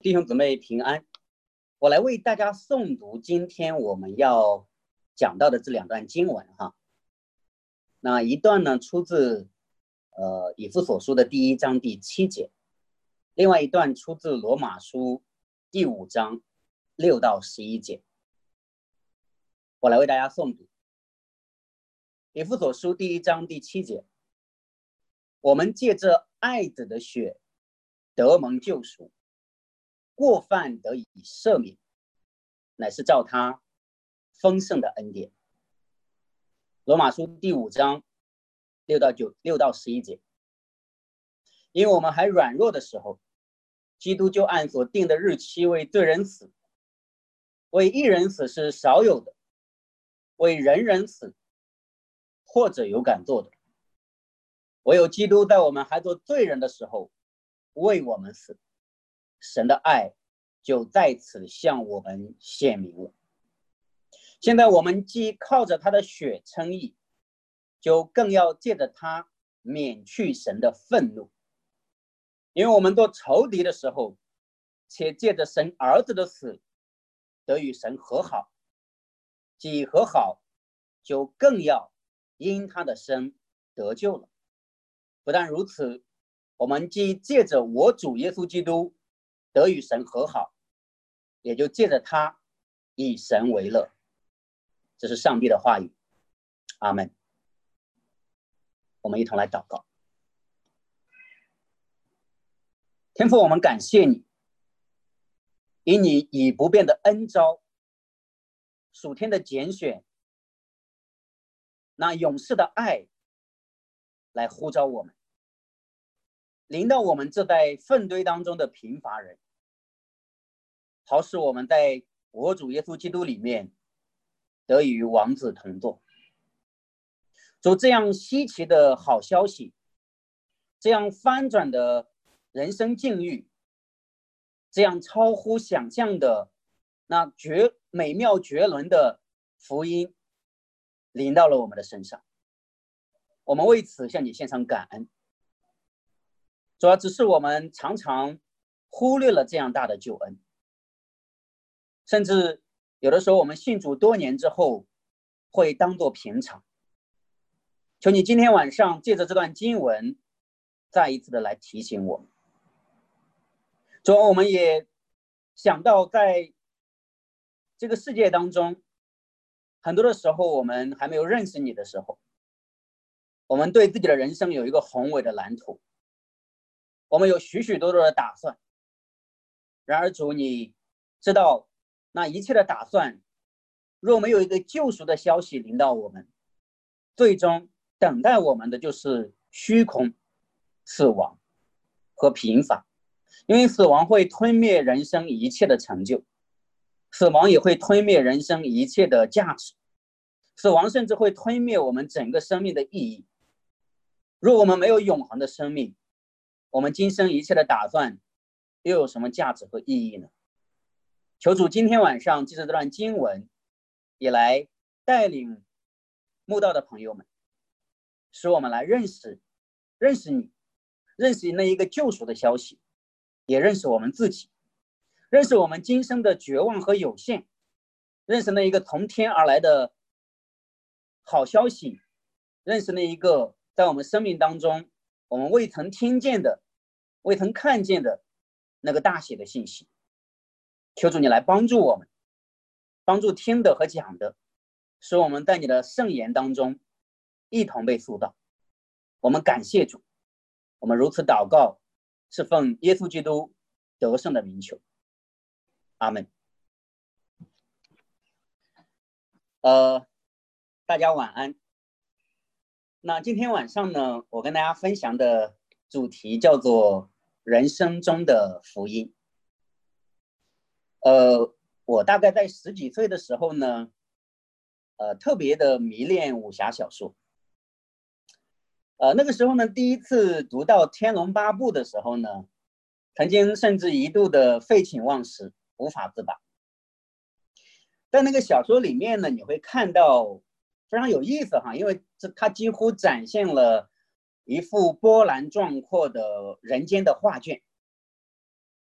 弟兄姊妹平安，我来为大家诵读今天我们要讲到的这两段经文哈。那一段呢出自呃以弗所书的第一章第七节，另外一段出自罗马书第五章六到十一节。我来为大家诵读以弗所书第一章第七节，我们借着爱子的血得蒙救赎。过犯得以赦免，乃是照他丰盛的恩典。罗马书第五章六到九六到十一节，因为我们还软弱的时候，基督就按所定的日期为罪人死，为一人死是少有的，为人人死，或者有敢做的，唯有基督在我们还做罪人的时候为我们死。神的爱就在此向我们显明了。现在我们既靠着他的血称义，就更要借着他免去神的愤怒。因为我们做仇敌的时候，且借着神儿子的死得与神和好；既和好，就更要因他的生得救了。不但如此，我们既借着我主耶稣基督。得与神和好，也就借着他以神为乐，这是上帝的话语。阿门。我们一同来祷告。天父，我们感谢你，以你以不变的恩招，属天的拣选，那勇士的爱来呼召我们，临到我们这代粪堆当中的贫乏人。好使我们在我主耶稣基督里面得以与王子同坐。主这样稀奇的好消息，这样翻转的人生境遇，这样超乎想象的那绝美妙绝伦的福音，临到了我们的身上。我们为此向你献上感恩。主要只是我们常常忽略了这样大的救恩。甚至有的时候，我们信主多年之后，会当做平常。求你今天晚上借着这段经文，再一次的来提醒我们。主，我们也想到，在这个世界当中，很多的时候，我们还没有认识你的时候，我们对自己的人生有一个宏伟的蓝图，我们有许许多多的打算。然而，主，你知道。那一切的打算，若没有一个救赎的消息临到我们，最终等待我们的就是虚空、死亡和贫乏，因为死亡会吞灭人生一切的成就，死亡也会吞灭人生一切的价值，死亡甚至会吞灭我们整个生命的意义。若我们没有永恒的生命，我们今生一切的打算又有什么价值和意义呢？求主今天晚上借着这段经文，也来带领慕道的朋友们，使我们来认识、认识你，认识那一个救赎的消息，也认识我们自己，认识我们今生的绝望和有限，认识那一个从天而来的好消息，认识那一个在我们生命当中我们未曾听见的、未曾看见的那个大写的信息。求主你来帮助我们，帮助听的和讲的，使我们在你的圣言当中一同被塑造。我们感谢主，我们如此祷告，是奉耶稣基督得胜的名求。阿门。呃，大家晚安。那今天晚上呢，我跟大家分享的主题叫做人生中的福音。呃，我大概在十几岁的时候呢，呃，特别的迷恋武侠小说。呃，那个时候呢，第一次读到《天龙八部》的时候呢，曾经甚至一度的废寝忘食，无法自拔。在那个小说里面呢，你会看到非常有意思哈，因为这它几乎展现了一幅波澜壮阔的人间的画卷。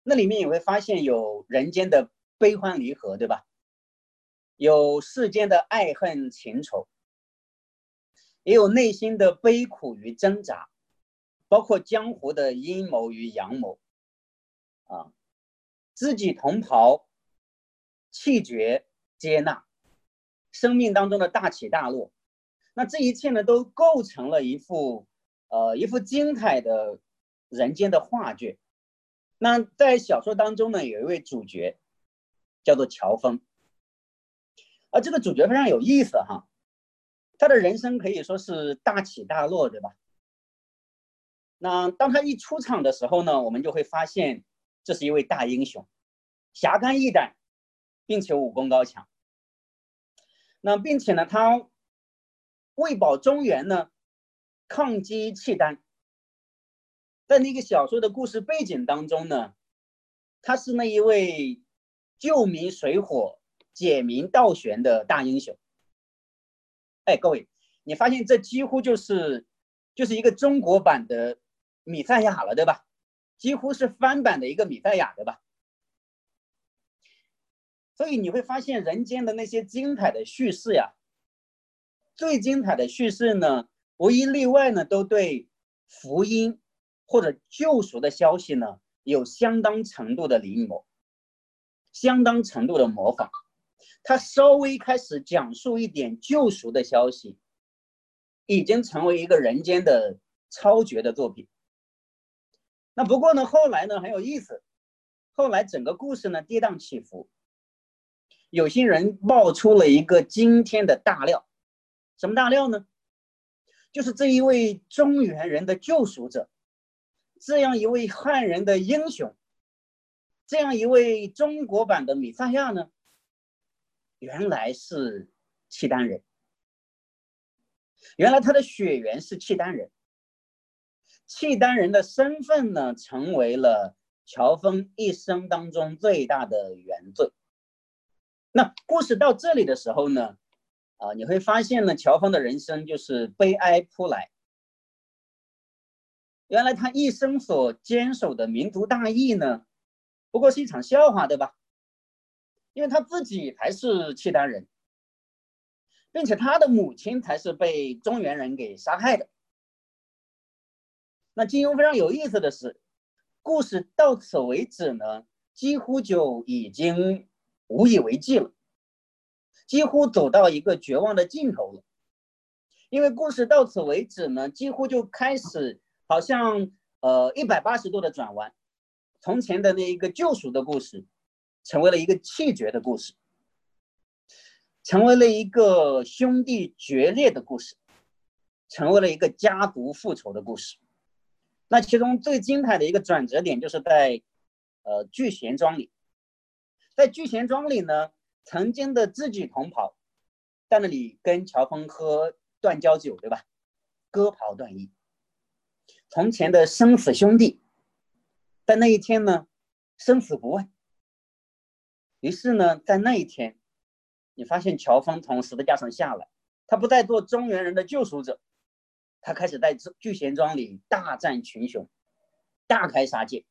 那里面也会发现有人间的悲欢离合，对吧？有世间的爱恨情仇，也有内心的悲苦与挣扎，包括江湖的阴谋与阳谋，啊，知己同袍，气绝接纳，生命当中的大起大落，那这一切呢，都构成了一幅呃一幅精彩的人间的画卷。那在小说当中呢，有一位主角叫做乔峰。而这个主角非常有意思哈，他的人生可以说是大起大落，对吧？那当他一出场的时候呢，我们就会发现这是一位大英雄，侠肝义胆，并且武功高强。那并且呢，他为保中原呢，抗击契丹。在那个小说的故事背景当中呢，他是那一位救民水火。解民倒悬的大英雄，哎，各位，你发现这几乎就是就是一个中国版的米赛亚了，对吧？几乎是翻版的一个米赛亚，对吧？所以你会发现人间的那些精彩的叙事呀，最精彩的叙事呢，无一例外呢，都对福音或者救赎的消息呢，有相当程度的临摹，相当程度的模仿。他稍微开始讲述一点救赎的消息，已经成为一个人间的超绝的作品。那不过呢，后来呢很有意思，后来整个故事呢跌宕起伏，有些人爆出了一个惊天的大料，什么大料呢？就是这一位中原人的救赎者，这样一位汉人的英雄，这样一位中国版的米萨亚呢？原来是契丹人，原来他的血缘是契丹人，契丹人的身份呢，成为了乔峰一生当中最大的原罪。那故事到这里的时候呢，啊，你会发现呢，乔峰的人生就是悲哀扑来。原来他一生所坚守的民族大义呢，不过是一场笑话，对吧？因为他自己才是契丹人，并且他的母亲才是被中原人给杀害的。那金庸非常有意思的是，故事到此为止呢，几乎就已经无以为继了，几乎走到一个绝望的尽头了。因为故事到此为止呢，几乎就开始好像呃一百八十度的转弯，从前的那一个救赎的故事。成为了一个气绝的故事，成为了一个兄弟决裂的故事，成为了一个家族复仇的故事。那其中最精彩的一个转折点，就是在呃聚贤庄里，在聚贤庄里呢，曾经的知己同袍，在那里跟乔峰喝断交酒，对吧？割袍断义，从前的生死兄弟，在那一天呢，生死不问。于是呢，在那一天，你发现乔峰从十字架上下来，他不再做中原人的救赎者，他开始在聚贤庄里大战群雄，大开杀戒。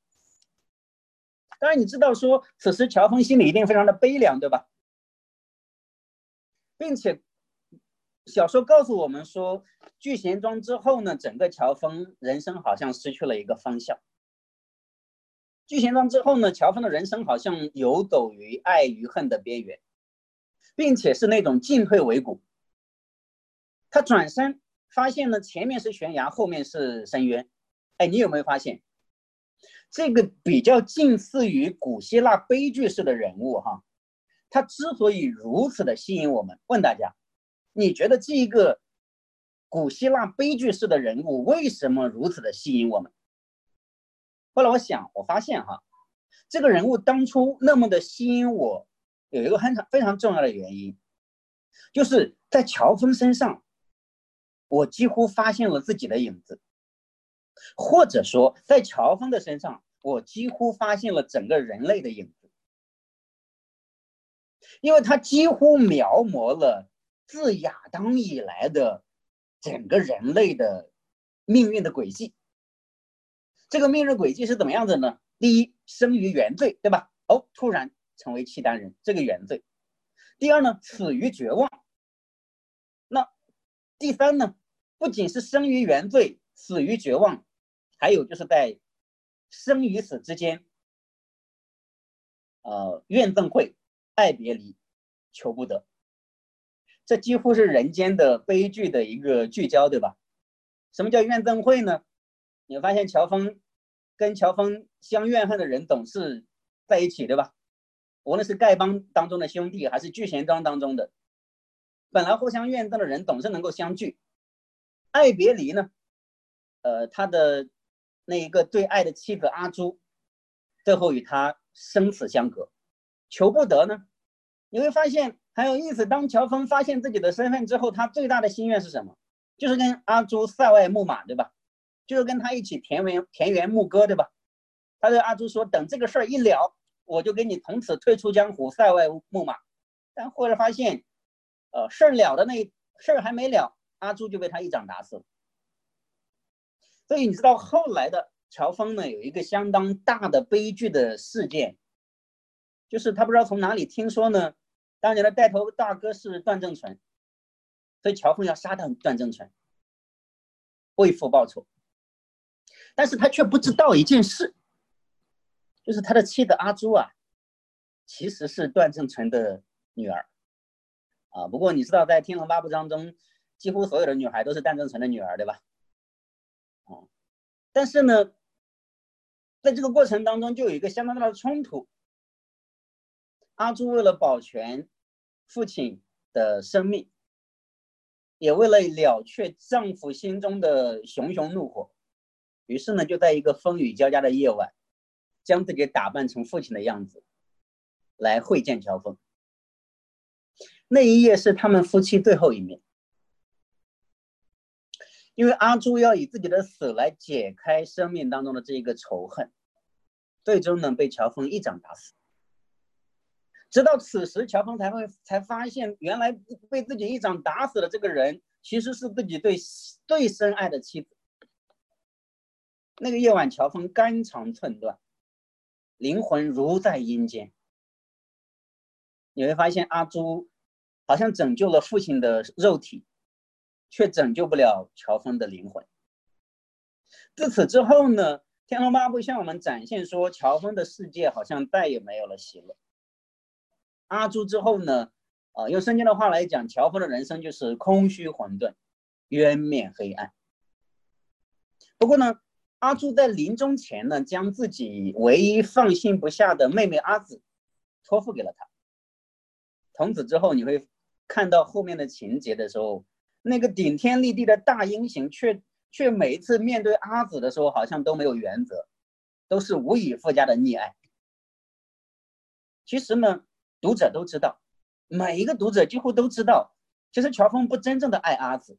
当然，你知道说，此时乔峰心里一定非常的悲凉，对吧？并且，小说告诉我们说，聚贤庄之后呢，整个乔峰人生好像失去了一个方向。聚贤庄之后呢，乔峰的人生好像游走于爱与恨的边缘，并且是那种进退维谷。他转身发现呢，前面是悬崖，后面是深渊。哎，你有没有发现，这个比较近似于古希腊悲剧式的人物哈？他之所以如此的吸引我们，问大家，你觉得这一个古希腊悲剧式的人物为什么如此的吸引我们？后来我想，我发现哈，这个人物当初那么的吸引我，有一个很非常重要的原因，就是在乔峰身上，我几乎发现了自己的影子，或者说在乔峰的身上，我几乎发现了整个人类的影子，因为他几乎描摹了自亚当以来的整个人类的命运的轨迹。这个命运轨迹是怎么样子呢？第一，生于原罪，对吧？哦，突然成为契丹人，这个原罪。第二呢，死于绝望。那第三呢，不仅是生于原罪，死于绝望，还有就是在生与死之间，呃，怨憎会，爱别离，求不得。这几乎是人间的悲剧的一个聚焦，对吧？什么叫怨憎会呢？你发现乔峰跟乔峰相怨恨的人总是在一起，对吧？无论是丐帮当中的兄弟，还是聚贤庄当中的，本来互相怨憎的人总是能够相聚。爱别离呢？呃，他的那一个最爱的妻子阿朱，最后与他生死相隔，求不得呢？你会发现很有意思。当乔峰发现自己的身份之后，他最大的心愿是什么？就是跟阿朱塞外牧马，对吧？就是跟他一起田园田园牧歌，对吧？他对阿朱说：“等这个事儿一了，我就跟你从此退出江湖，塞外牧马。”但后来发现，呃，事儿了的那事儿还没了，阿朱就被他一掌打死了。所以你知道后来的乔峰呢，有一个相当大的悲剧的事件，就是他不知道从哪里听说呢，当年的带头大哥是段正淳，所以乔峰要杀掉段正淳，为父报仇。但是他却不知道一件事，就是他的妻子阿朱啊，其实是段正淳的女儿，啊，不过你知道，在《天龙八部》当中，几乎所有的女孩都是段正淳的女儿，对吧？但是呢，在这个过程当中，就有一个相当大的冲突。阿朱为了保全父亲的生命，也为了了却丈夫心中的熊熊怒火。于是呢，就在一个风雨交加的夜晚，将自己打扮成父亲的样子，来会见乔峰。那一夜是他们夫妻最后一面，因为阿朱要以自己的死来解开生命当中的这一个仇恨，最终呢被乔峰一掌打死。直到此时，乔峰才会才发现，原来被自己一掌打死的这个人，其实是自己最最深爱的妻子。那个夜晚，乔峰肝肠寸断，灵魂如在阴间。你会发现，阿朱好像拯救了父亲的肉体，却拯救不了乔峰的灵魂。自此之后呢，《天龙八部》向我们展现说，乔峰的世界好像再也没有了喜乐。阿朱之后呢，啊，用圣经的话来讲，乔峰的人生就是空虚混沌，渊面黑暗。不过呢。阿朱在临终前呢，将自己唯一放心不下的妹妹阿紫托付给了他。从此之后，你会看到后面的情节的时候，那个顶天立地的大英雄，却却每一次面对阿紫的时候，好像都没有原则，都是无以复加的溺爱。其实呢，读者都知道，每一个读者几乎都知道，其实乔峰不真正的爱阿紫，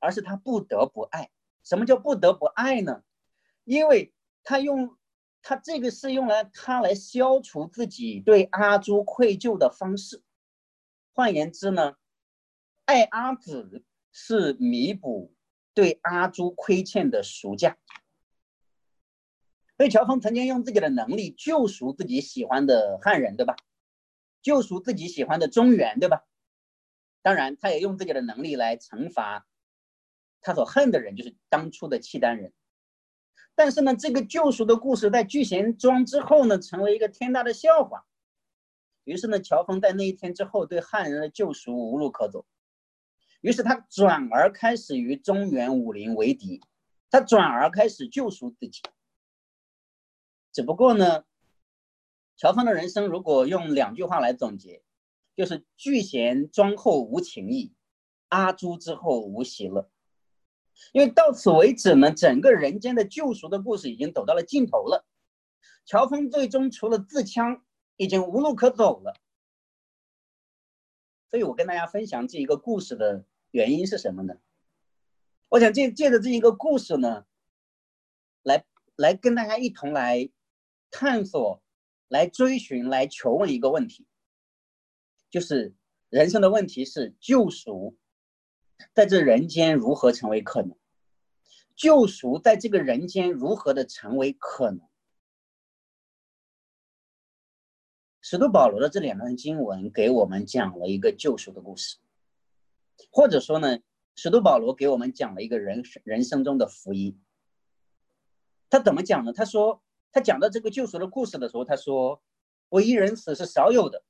而是他不得不爱。什么叫不得不爱呢？因为他用他这个是用来他来消除自己对阿朱愧疚的方式。换言之呢，爱阿紫是弥补对阿朱亏欠的赎价。所以乔峰曾经用自己的能力救赎自己喜欢的汉人，对吧？救赎自己喜欢的中原，对吧？当然，他也用自己的能力来惩罚。他所恨的人就是当初的契丹人，但是呢，这个救赎的故事在聚贤庄之后呢，成为一个天大的笑话。于是呢，乔峰在那一天之后对汉人的救赎无路可走，于是他转而开始与中原武林为敌，他转而开始救赎自己。只不过呢，乔峰的人生如果用两句话来总结，就是聚贤庄后无情义，阿朱之后无喜乐。因为到此为止呢，整个人间的救赎的故事已经走到了尽头了。乔峰最终除了自戕，已经无路可走了。所以我跟大家分享这一个故事的原因是什么呢？我想借借着这一个故事呢，来来跟大家一同来探索、来追寻、来求问一个问题，就是人生的问题是救赎。在这人间如何成为可能？救赎在这个人间如何的成为可能？使徒保罗的这两段经文给我们讲了一个救赎的故事，或者说呢，使徒保罗给我们讲了一个人人生中的福音。他怎么讲呢？他说，他讲到这个救赎的故事的时候，他说：“为一人死是少有的，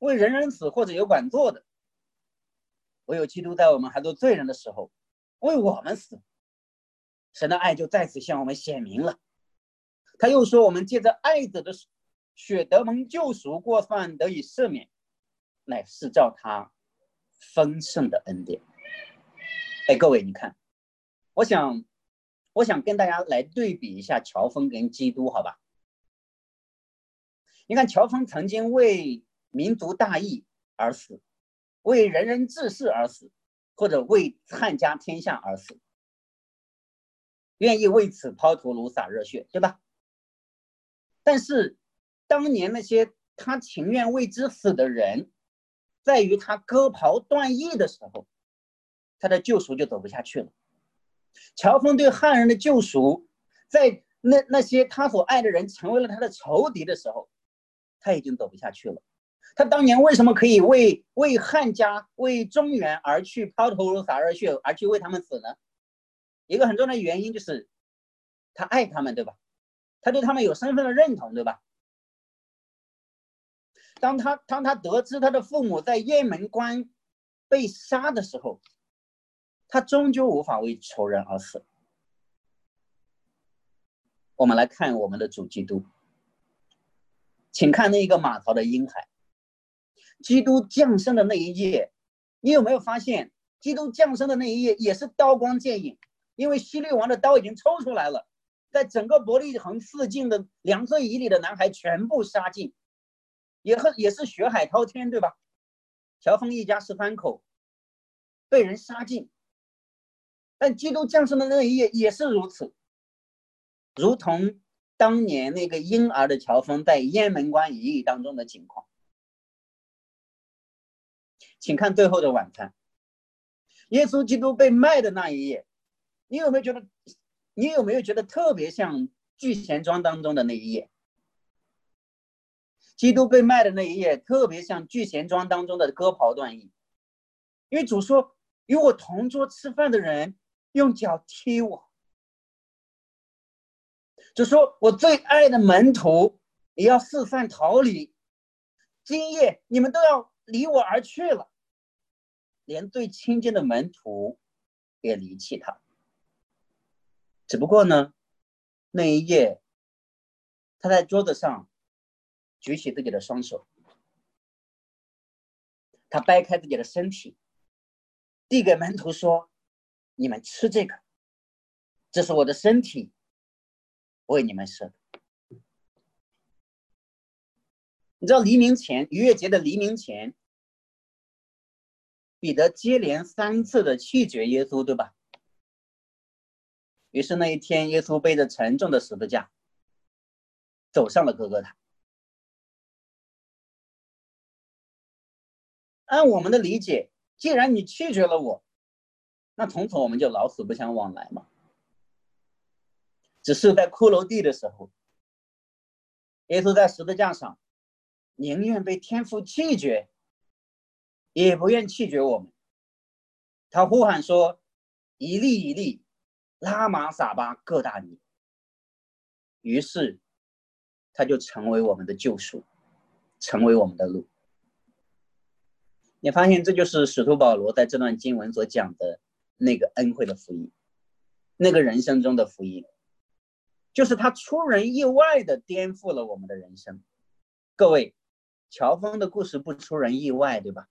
为人人死或者有管做的，唯有基督在我们还做罪人的时候为我们死，神的爱就再次向我们显明了。”他又说：“我们借着爱者的血得蒙救赎，过犯得以赦免，乃是照他丰盛的恩典。”哎，各位，你看，我想。我想跟大家来对比一下乔峰跟基督，好吧？你看，乔峰曾经为民族大义而死，为人人治世而死，或者为汉家天下而死，愿意为此抛头颅洒热血，对吧？但是，当年那些他情愿为之死的人，在于他割袍断义的时候，他的救赎就走不下去了。乔峰对汉人的救赎，在那那些他所爱的人成为了他的仇敌的时候，他已经走不下去了。他当年为什么可以为为汉家、为中原而去抛头颅洒热血，而去为他们死呢？一个很重要的原因就是他爱他们，对吧？他对他们有身份的认同，对吧？当他当他得知他的父母在雁门关被杀的时候。他终究无法为仇人而死。我们来看我们的主基督，请看那一个马槽的婴孩。基督降生的那一夜，你有没有发现，基督降生的那一夜也是刀光剑影？因为希律王的刀已经抽出来了，在整个伯利恒附近的两岁以里的男孩全部杀尽，也和也是血海滔天，对吧？乔峰一家十三口被人杀尽。但基督降生的那一夜也是如此，如同当年那个婴儿的乔峰在雁门关一役当中的情况。请看最后的晚餐，耶稣基督被卖的那一夜，你有没有觉得？你有没有觉得特别像聚贤庄当中的那一夜？基督被卖的那一夜，特别像聚贤庄当中的割袍断义，因为主说：“与我同桌吃饭的人。”用脚踢我，就说我最爱的门徒也要四散逃离。今夜你们都要离我而去了，连最亲近的门徒也离弃他。只不过呢，那一夜，他在桌子上举起自己的双手，他掰开自己的身体，递给门徒说。你们吃这个，这是我的身体，为你们设的。你知道黎明前，逾越节的黎明前，彼得接连三次的拒绝耶稣，对吧？于是那一天，耶稣背着沉重的十字架，走上了哥哥他。按我们的理解，既然你拒绝了我。那从此我们就老死不相往来嘛。只是在骷髅地的时候，耶稣在十字架上，宁愿被天父弃绝，也不愿弃绝我们。他呼喊说：“一粒一粒，拉玛撒巴各大尼。”于是，他就成为我们的救赎，成为我们的路。你发现这就是使徒保罗在这段经文所讲的。那个恩惠的福音，那个人生中的福音，就是他出人意外的颠覆了我们的人生。各位，乔峰的故事不出人意外，对吧？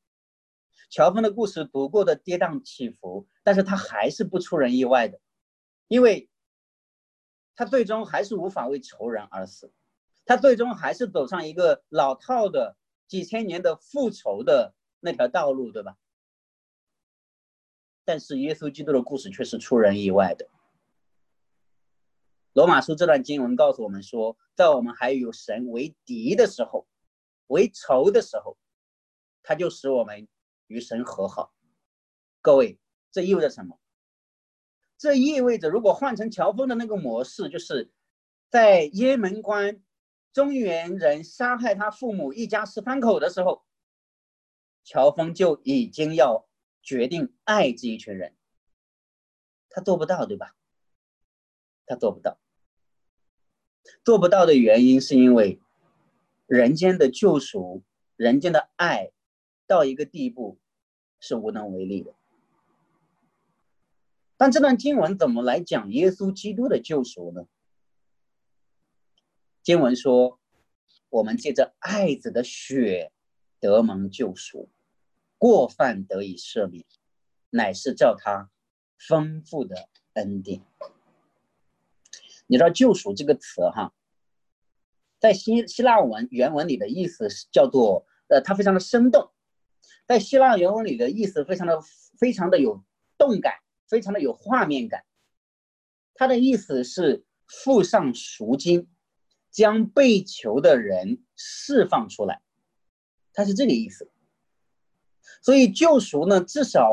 乔峰的故事不过的跌宕起伏，但是他还是不出人意外的，因为他最终还是无法为仇人而死，他最终还是走上一个老套的几千年的复仇的那条道路，对吧？但是耶稣基督的故事却是出人意外的。罗马书这段经文告诉我们说，在我们还有神为敌的时候，为仇的时候，他就使我们与神和好。各位，这意味着什么？这意味着，如果换成乔峰的那个模式，就是在雁门关中原人杀害他父母一家十三口的时候，乔峰就已经要决定爱这一群人。他做不到，对吧？他做不到。做不到的原因是因为人间的救赎、人间的爱到一个地步是无能为力的。但这段经文怎么来讲耶稣基督的救赎呢？经文说：“我们借着爱子的血得蒙救赎，过犯得以赦免，乃是照他丰富的恩典。”你知道“救赎”这个词哈，在希希腊文原文里的意思是叫做呃，它非常的生动，在希腊原文里的意思非常的非常的有动感，非常的有画面感。它的意思是付上赎金。将被囚的人释放出来，他是这个意思。所以救赎呢，至少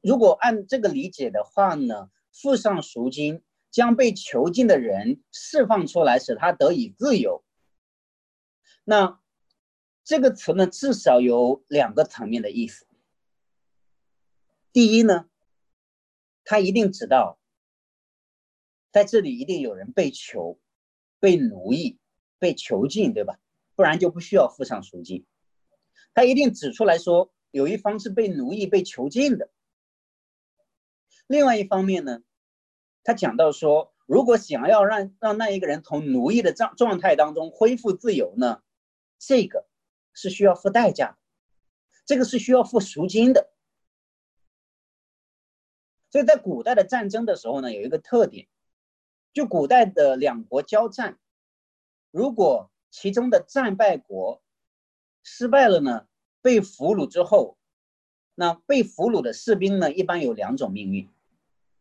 如果按这个理解的话呢，付上赎金，将被囚禁的人释放出来，使他得以自由。那这个词呢，至少有两个层面的意思。第一呢，他一定知道，在这里一定有人被囚。被奴役、被囚禁，对吧？不然就不需要付上赎金。他一定指出来说，有一方是被奴役、被囚禁的。另外一方面呢，他讲到说，如果想要让让那一个人从奴役的状状态当中恢复自由呢，这个是需要付代价的，这个是需要付赎金的。所以在古代的战争的时候呢，有一个特点。就古代的两国交战，如果其中的战败国失败了呢，被俘虏之后，那被俘虏的士兵呢，一般有两种命运，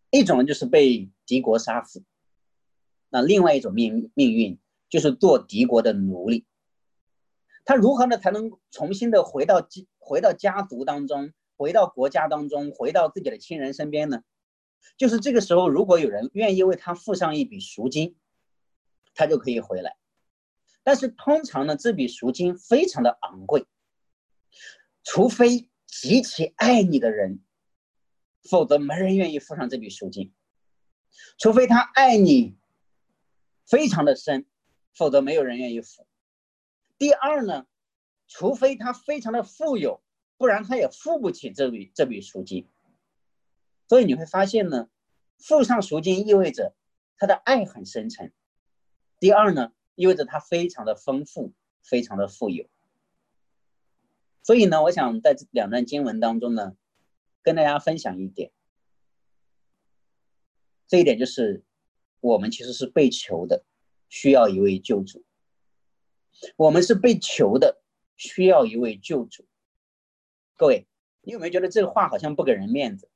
一种就是被敌国杀死，那另外一种命命运就是做敌国的奴隶。他如何呢才能重新的回到回到家族当中，回到国家当中，回到自己的亲人身边呢？就是这个时候，如果有人愿意为他付上一笔赎金，他就可以回来。但是通常呢，这笔赎金非常的昂贵，除非极其爱你的人，否则没人愿意付上这笔赎金。除非他爱你非常的深，否则没有人愿意付。第二呢，除非他非常的富有，不然他也付不起这笔这笔赎金。所以你会发现呢，付上赎金意味着他的爱很深沉。第二呢，意味着它非常的丰富，非常的富有。所以呢，我想在这两段经文当中呢，跟大家分享一点。这一点就是，我们其实是被求的，需要一位救主。我们是被求的，需要一位救主。各位，你有没有觉得这个话好像不给人面子？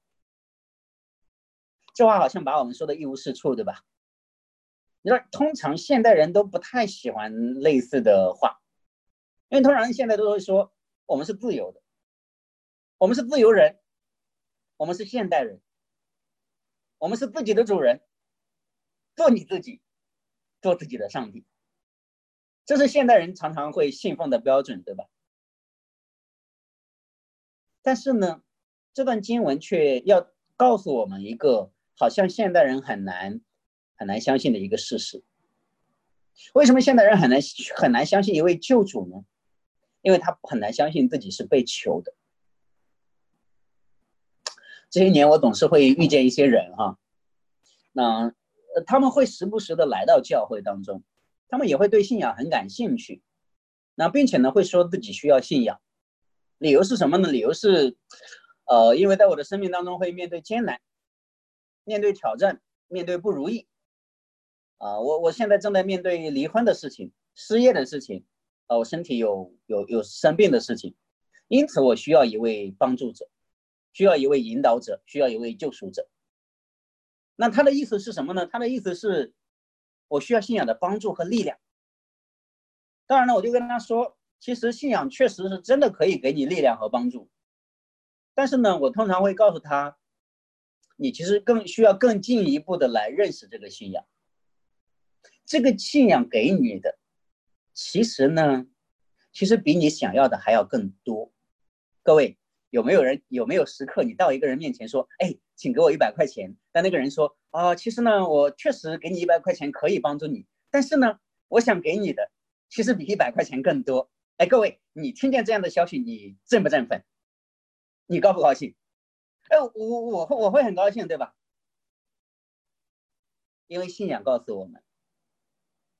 这话好像把我们说的一无是处，对吧？你说，通常现代人都不太喜欢类似的话，因为通常现在都会说我们是自由的，我们是自由人，我们是现代人，我们是自己的主人，做你自己，做自己的上帝，这是现代人常常会信奉的标准，对吧？但是呢，这段经文却要告诉我们一个。好像现代人很难很难相信的一个事实。为什么现代人很难很难相信一位救主呢？因为他很难相信自己是被求的。这些年我总是会遇见一些人哈，那他们会时不时的来到教会当中，他们也会对信仰很感兴趣，那并且呢会说自己需要信仰，理由是什么呢？理由是，呃，因为在我的生命当中会面对艰难。面对挑战，面对不如意，啊，我我现在正在面对离婚的事情、失业的事情，啊，我身体有有有生病的事情，因此我需要一位帮助者，需要一位引导者，需要一位救赎者。那他的意思是什么呢？他的意思是，我需要信仰的帮助和力量。当然了，我就跟他说，其实信仰确实是真的可以给你力量和帮助，但是呢，我通常会告诉他。你其实更需要更进一步的来认识这个信仰。这个信仰给你的其实呢，其实比你想要的还要更多。各位有没有人有没有时刻你到一个人面前说，哎，请给我一百块钱？但那个人说，啊，其实呢，我确实给你一百块钱可以帮助你，但是呢，我想给你的其实比一百块钱更多。哎，各位，你听见这样的消息，你振不振奋？你高不高兴？哎，我我会我会很高兴，对吧？因为信仰告诉我们，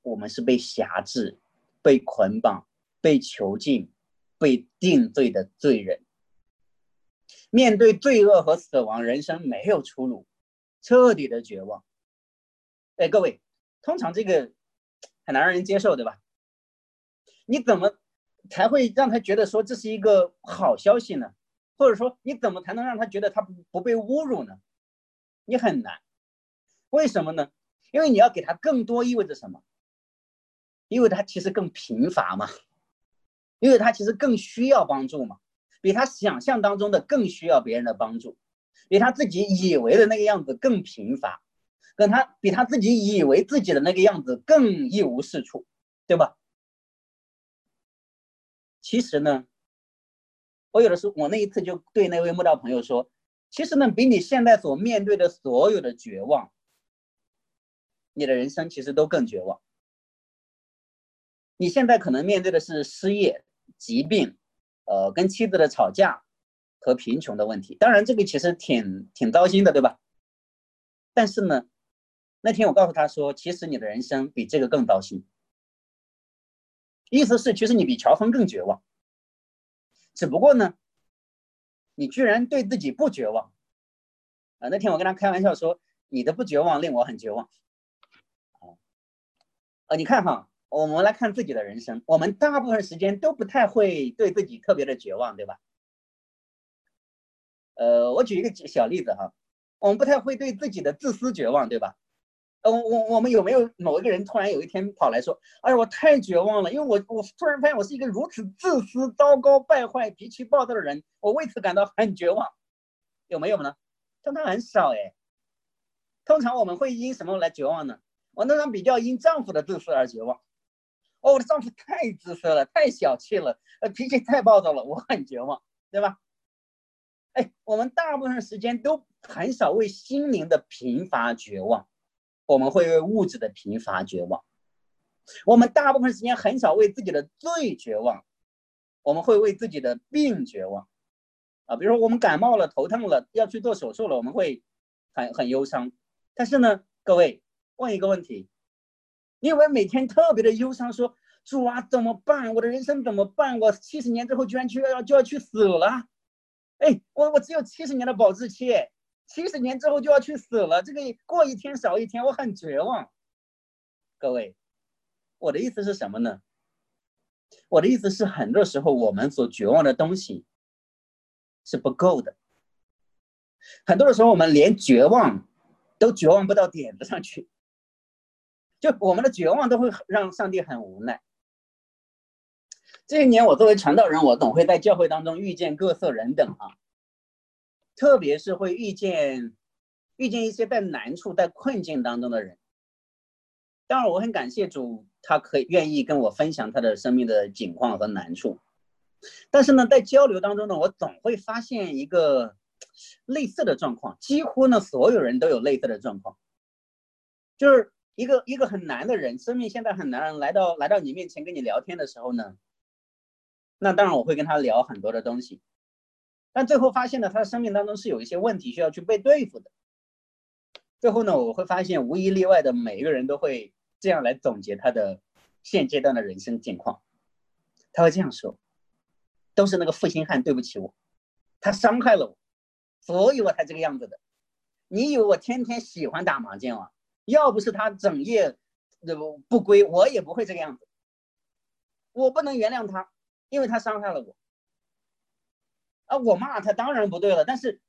我们是被辖制、被捆绑、被囚禁、被定罪的罪人。面对罪恶和死亡，人生没有出路，彻底的绝望。哎，各位，通常这个很难让人接受，对吧？你怎么才会让他觉得说这是一个好消息呢？或者说，你怎么才能让他觉得他不不被侮辱呢？你很难。为什么呢？因为你要给他更多，意味着什么？因为他其实更贫乏嘛，因为他其实更需要帮助嘛，比他想象当中的更需要别人的帮助，比他自己以为的那个样子更贫乏，跟他比他自己以为自己的那个样子更一无是处，对吧？其实呢，我有的时候，我那一次就对那位慕道朋友说，其实呢，比你现在所面对的所有的绝望。你的人生其实都更绝望。你现在可能面对的是失业、疾病，呃，跟妻子的吵架和贫穷的问题。当然，这个其实挺挺糟心的，对吧？但是呢，那天我告诉他说，其实你的人生比这个更糟心。意思是，其实你比乔峰更绝望。只不过呢，你居然对自己不绝望。啊，那天我跟他开玩笑说，你的不绝望令我很绝望。呃，你看哈，我们来看自己的人生，我们大部分时间都不太会对自己特别的绝望，对吧？呃，我举一个小例子哈，我们不太会对自己的自私绝望，对吧？呃，我我我们有没有某一个人突然有一天跑来说，哎呀，我太绝望了，因为我我突然发现我是一个如此自私、糟糕、败坏、脾气暴躁的人，我为此感到很绝望，有没有呢？通常很少哎，通常我们会因什么来绝望呢？我通常比较因丈夫的自私而绝望。哦，我的丈夫太自私了，太小气了，呃，脾气太暴躁了，我很绝望，对吧？哎，我们大部分时间都很少为心灵的贫乏绝望，我们会为物质的贫乏绝望。我们大部分时间很少为自己的罪绝望，我们会为自己的病绝望。啊，比如说我们感冒了、头疼了，要去做手术了，我们会很很忧伤。但是呢，各位。问一个问题，因为每天特别的忧伤，说主啊怎么办？我的人生怎么办？我七十年之后居然就要就要去死了，哎，我我只有七十年的保质期，七十年之后就要去死了，这个过一天少一天，我很绝望。各位，我的意思是什么呢？我的意思是，很多时候我们所绝望的东西是不够的，很多的时候我们连绝望都绝望不到点子上去。就我们的绝望都会让上帝很无奈。这一年，我作为传道人，我总会在教会当中遇见各色人等啊，特别是会遇见遇见一些在难处、在困境当中的人。当然，我很感谢主，他可以愿意跟我分享他的生命的境况和难处。但是呢，在交流当中呢，我总会发现一个类似的状况，几乎呢所有人都有类似的状况，就是。一个一个很难的人，生命现在很难，来到来到你面前跟你聊天的时候呢，那当然我会跟他聊很多的东西，但最后发现呢，他的生命当中是有一些问题需要去被对付的。最后呢，我会发现无一例外的每一个人都会这样来总结他的现阶段的人生境况，他会这样说：“都是那个负心汉对不起我，他伤害了我，所以我才这个样子的。你以为我天天喜欢打麻将啊？”要不是他整夜不不归，我也不会这个样子。我不能原谅他，因为他伤害了我。啊，我骂他当然不对了，但是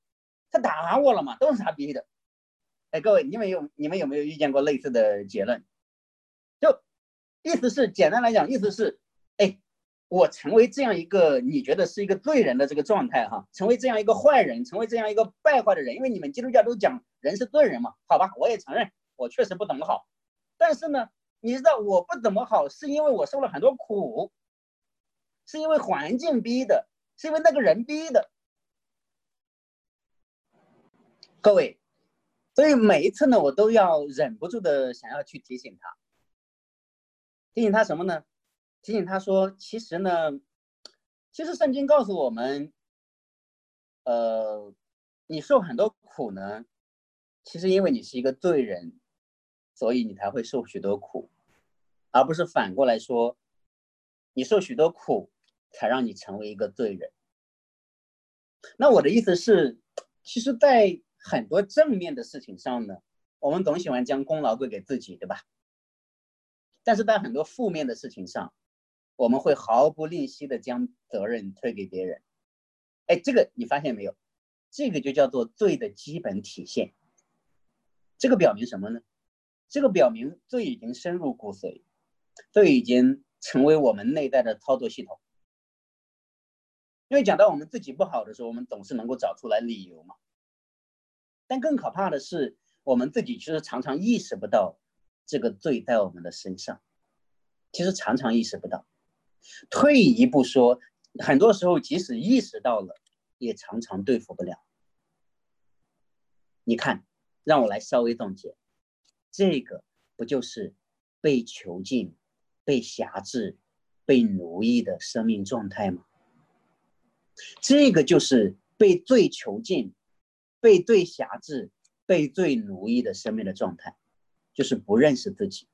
他打我了嘛，都是他逼的。哎，各位，你们有你们有没有遇见过类似的结论？就意思是简单来讲，意思是，哎，我成为这样一个你觉得是一个罪人的这个状态哈，成为这样一个坏人，成为这样一个败坏的人，因为你们基督教都讲人是罪人嘛，好吧，我也承认。我确实不怎么好，但是呢，你知道我不怎么好，是因为我受了很多苦，是因为环境逼的，是因为那个人逼的。各位，所以每一次呢，我都要忍不住的想要去提醒他，提醒他什么呢？提醒他说，其实呢，其实圣经告诉我们，呃，你受很多苦呢，其实因为你是一个罪人，所以你才会受许多苦，而不是反过来说，你受许多苦才让你成为一个罪人。那我的意思是，其实，在很多正面的事情上呢，我们总喜欢将功劳归给自己，对吧？但是在很多负面的事情上，我们会毫不吝惜的将责任推给别人。哎，这个你发现没有？这个就叫做罪的基本体现。这个表明什么呢？这个表明罪已经深入骨髓，罪已经成为我们内在的操作系统。因为讲到我们自己不好的时候，我们总是能够找出来理由嘛。但更可怕的是，我们自己其实常常意识不到这个罪在我们的身上，其实常常意识不到。退一步说，很多时候即使意识到了，也常常对付不了。你看，让我来稍微总结，这个不就是被囚禁、被辖制、被奴役的生命状态吗？这个就是被罪囚禁。被罪辖制、被罪奴役的生命的状态，就是不认识自己，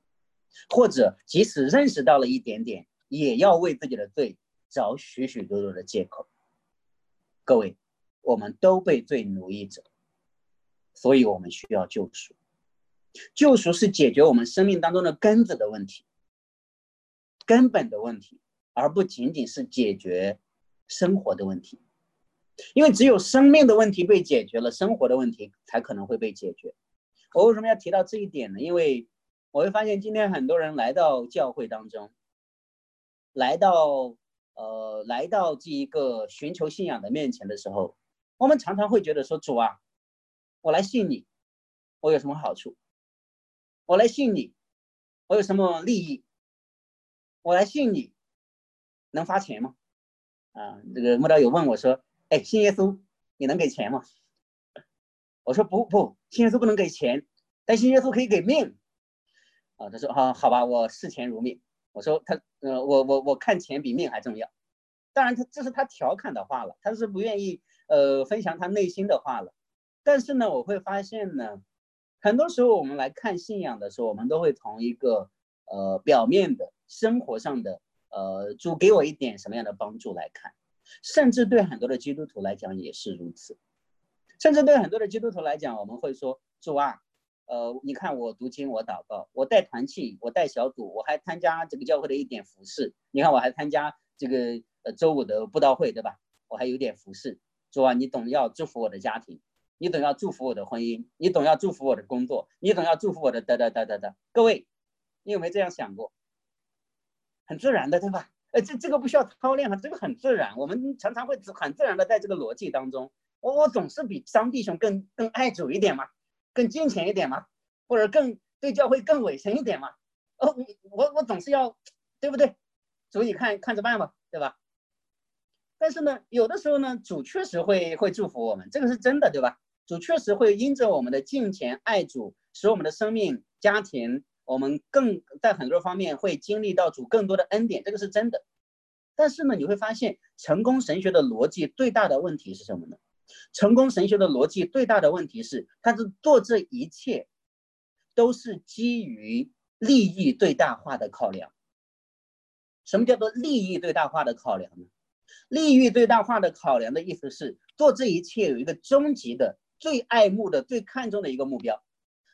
或者即使认识到了一点点，也要为自己的罪找许许多多的借口。各位，我们都被罪奴役着，所以我们需要救赎。救赎是解决我们生命当中的根子的问题、根本的问题，而不仅仅是解决生活的问题。因为只有生命的问题被解决了，生活的问题才可能会被解决。我为什么要提到这一点呢？因为我会发现今天很多人来到教会当中，来到呃来到这一个寻求信仰的面前的时候，我们常常会觉得说：“主啊，我来信你，我有什么好处？我来信你，我有什么利益？我来信你，能发钱吗？”啊，这个木道友问我说。哎，信耶稣，你能给钱吗？我说不不，信耶稣不能给钱，但信耶稣可以给命。啊，他说好，好吧，我视钱如命。我说他，呃，我我我看钱比命还重要。当然，他这是他调侃的话了，他是不愿意呃分享他内心的话了。但是呢，我会发现呢，很多时候我们来看信仰的时候，我们都会从一个呃表面的生活上的呃主给我一点什么样的帮助来看。甚至对很多的基督徒来讲也是如此，甚至对很多的基督徒来讲，我们会说主啊，呃，你看我读经，我祷告，我带团契，我带小组，我还参加这个教会的一点服饰。你看我还参加这个呃周五的布道会，对吧？我还有点服饰。主啊，你总要祝福我的家庭，你总要祝福我的婚姻，你总要祝福我的工作，你总要祝福我的哒哒哒哒哒。各位，你有没有这样想过？很自然的，对吧？呃，这这个不需要操练哈，这个很自然。我们常常会很自然的在这个逻辑当中，我我总是比张弟兄更更爱主一点嘛，更金钱一点嘛，或者更对教会更委身一点嘛。哦，我我总是要，对不对？主你看看着办吧，对吧？但是呢，有的时候呢，主确实会会祝福我们，这个是真的，对吧？主确实会因着我们的敬虔爱主，使我们的生命家庭。我们更在很多方面会经历到主更多的恩典，这个是真的。但是呢，你会发现成功神学的逻辑最大的问题是什么呢？成功神学的逻辑最大的问题是，他是做这一切都是基于利益最大化的考量。什么叫做利益最大化的考量呢？利益最大化的考量的意思是，做这一切有一个终极的、最爱慕的、最看重的一个目标。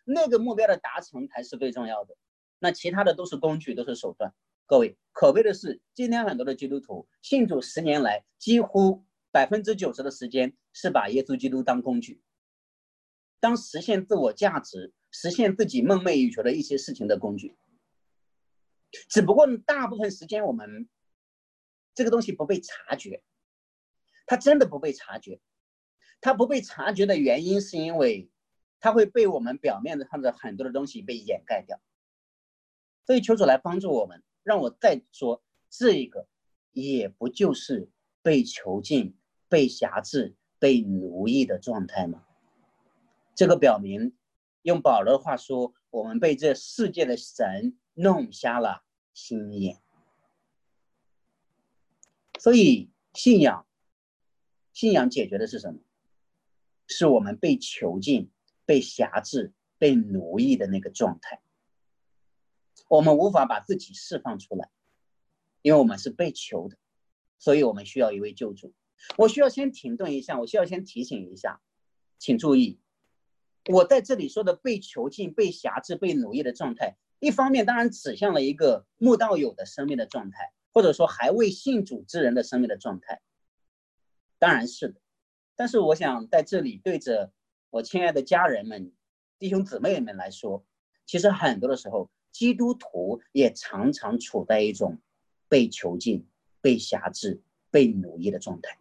那个目标的达成才是最重要的，那其他的都是工具，都是手段。各位，可悲的是，今天很多的基督徒信主十年来，几乎百分之九十的时间是把耶稣基督当工具，当实现自我价值、实现自己梦寐以求的一些事情的工具。只不过大部分时间我们这个东西不被察觉，它真的不被察觉。它不被察觉的原因是因为。它会被我们表面上的很多的东西被掩盖掉。所以求主来帮助我们，让我再说，这个也不就是被囚禁、被辖制、被奴役的状态吗？这个表明，用保罗的话说，我们被这世界的神弄瞎了心眼。所以信仰，信仰解决的是什么？是我们被囚禁、被辖制、被奴役的那个状态。我们无法把自己释放出来，因为我们是被囚的，所以我们需要一位救主。我需要先停顿一下，我需要先提醒一下，请注意，我在这里说的被囚禁、被辖制、被奴役的状态，一方面当然指向了一个慕道友的生命的状态，或者说还未信主之人的生命的状态，当然是的。但是我想在这里对着我亲爱的家人们、弟兄姊妹们来说，其实很多的时候。基督徒也常常处在一种被囚禁、被辖制、被奴役的状态，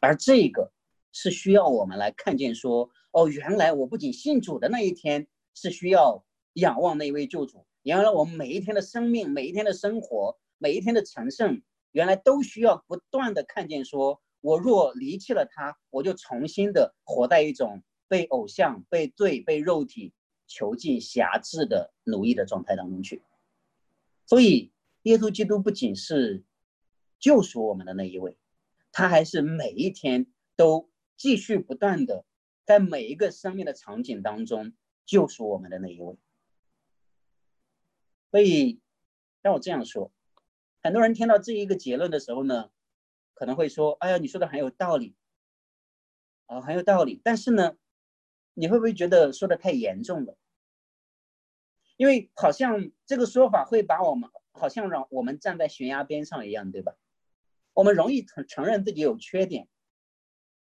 而这个是需要我们来看见说：哦，原来我不仅信主的那一天是需要仰望那位救主，原来我们每一天的生命、每一天的生活、每一天的成圣，原来都需要不断的看见说：我若离弃了他，我就重新的活在一种被偶像、被罪、被肉体。囚禁、辖制的奴役的状态当中去，所以耶稣基督不仅是救赎我们的那一位，他还是每一天都继续不断的在每一个生命的场景当中救赎我们的那一位。所以让我这样说，很多人听到这一个结论的时候呢，可能会说：“哎呀，你说的很有道理，啊，很有道理。”但是呢？你会不会觉得说的太严重了？因为好像这个说法会把我们好像让我们站在悬崖边上一样，对吧？我们容易承承认自己有缺点，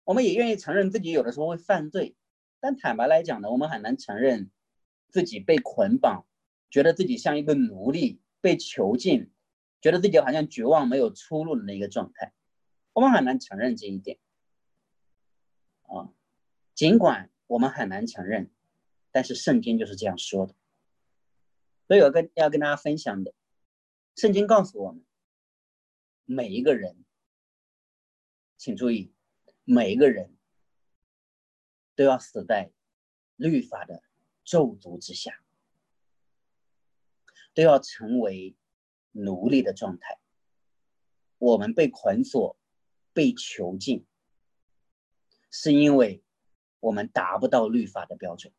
我们也愿意承认自己有的时候会犯罪，但坦白来讲呢，我们很难承认自己被捆绑，觉得自己像一个奴隶被囚禁，觉得自己好像绝望没有出路的那个状态，我们很难承认这一点啊，尽管。我们很难承认，但是圣经就是这样说的。所以我跟要跟大家分享的，圣经告诉我们，每一个人，请注意，每一个人都要死在律法的咒诅之下，都要成为奴隶的状态。我们被捆锁、被囚禁，是因为。我们达不到律法的标准。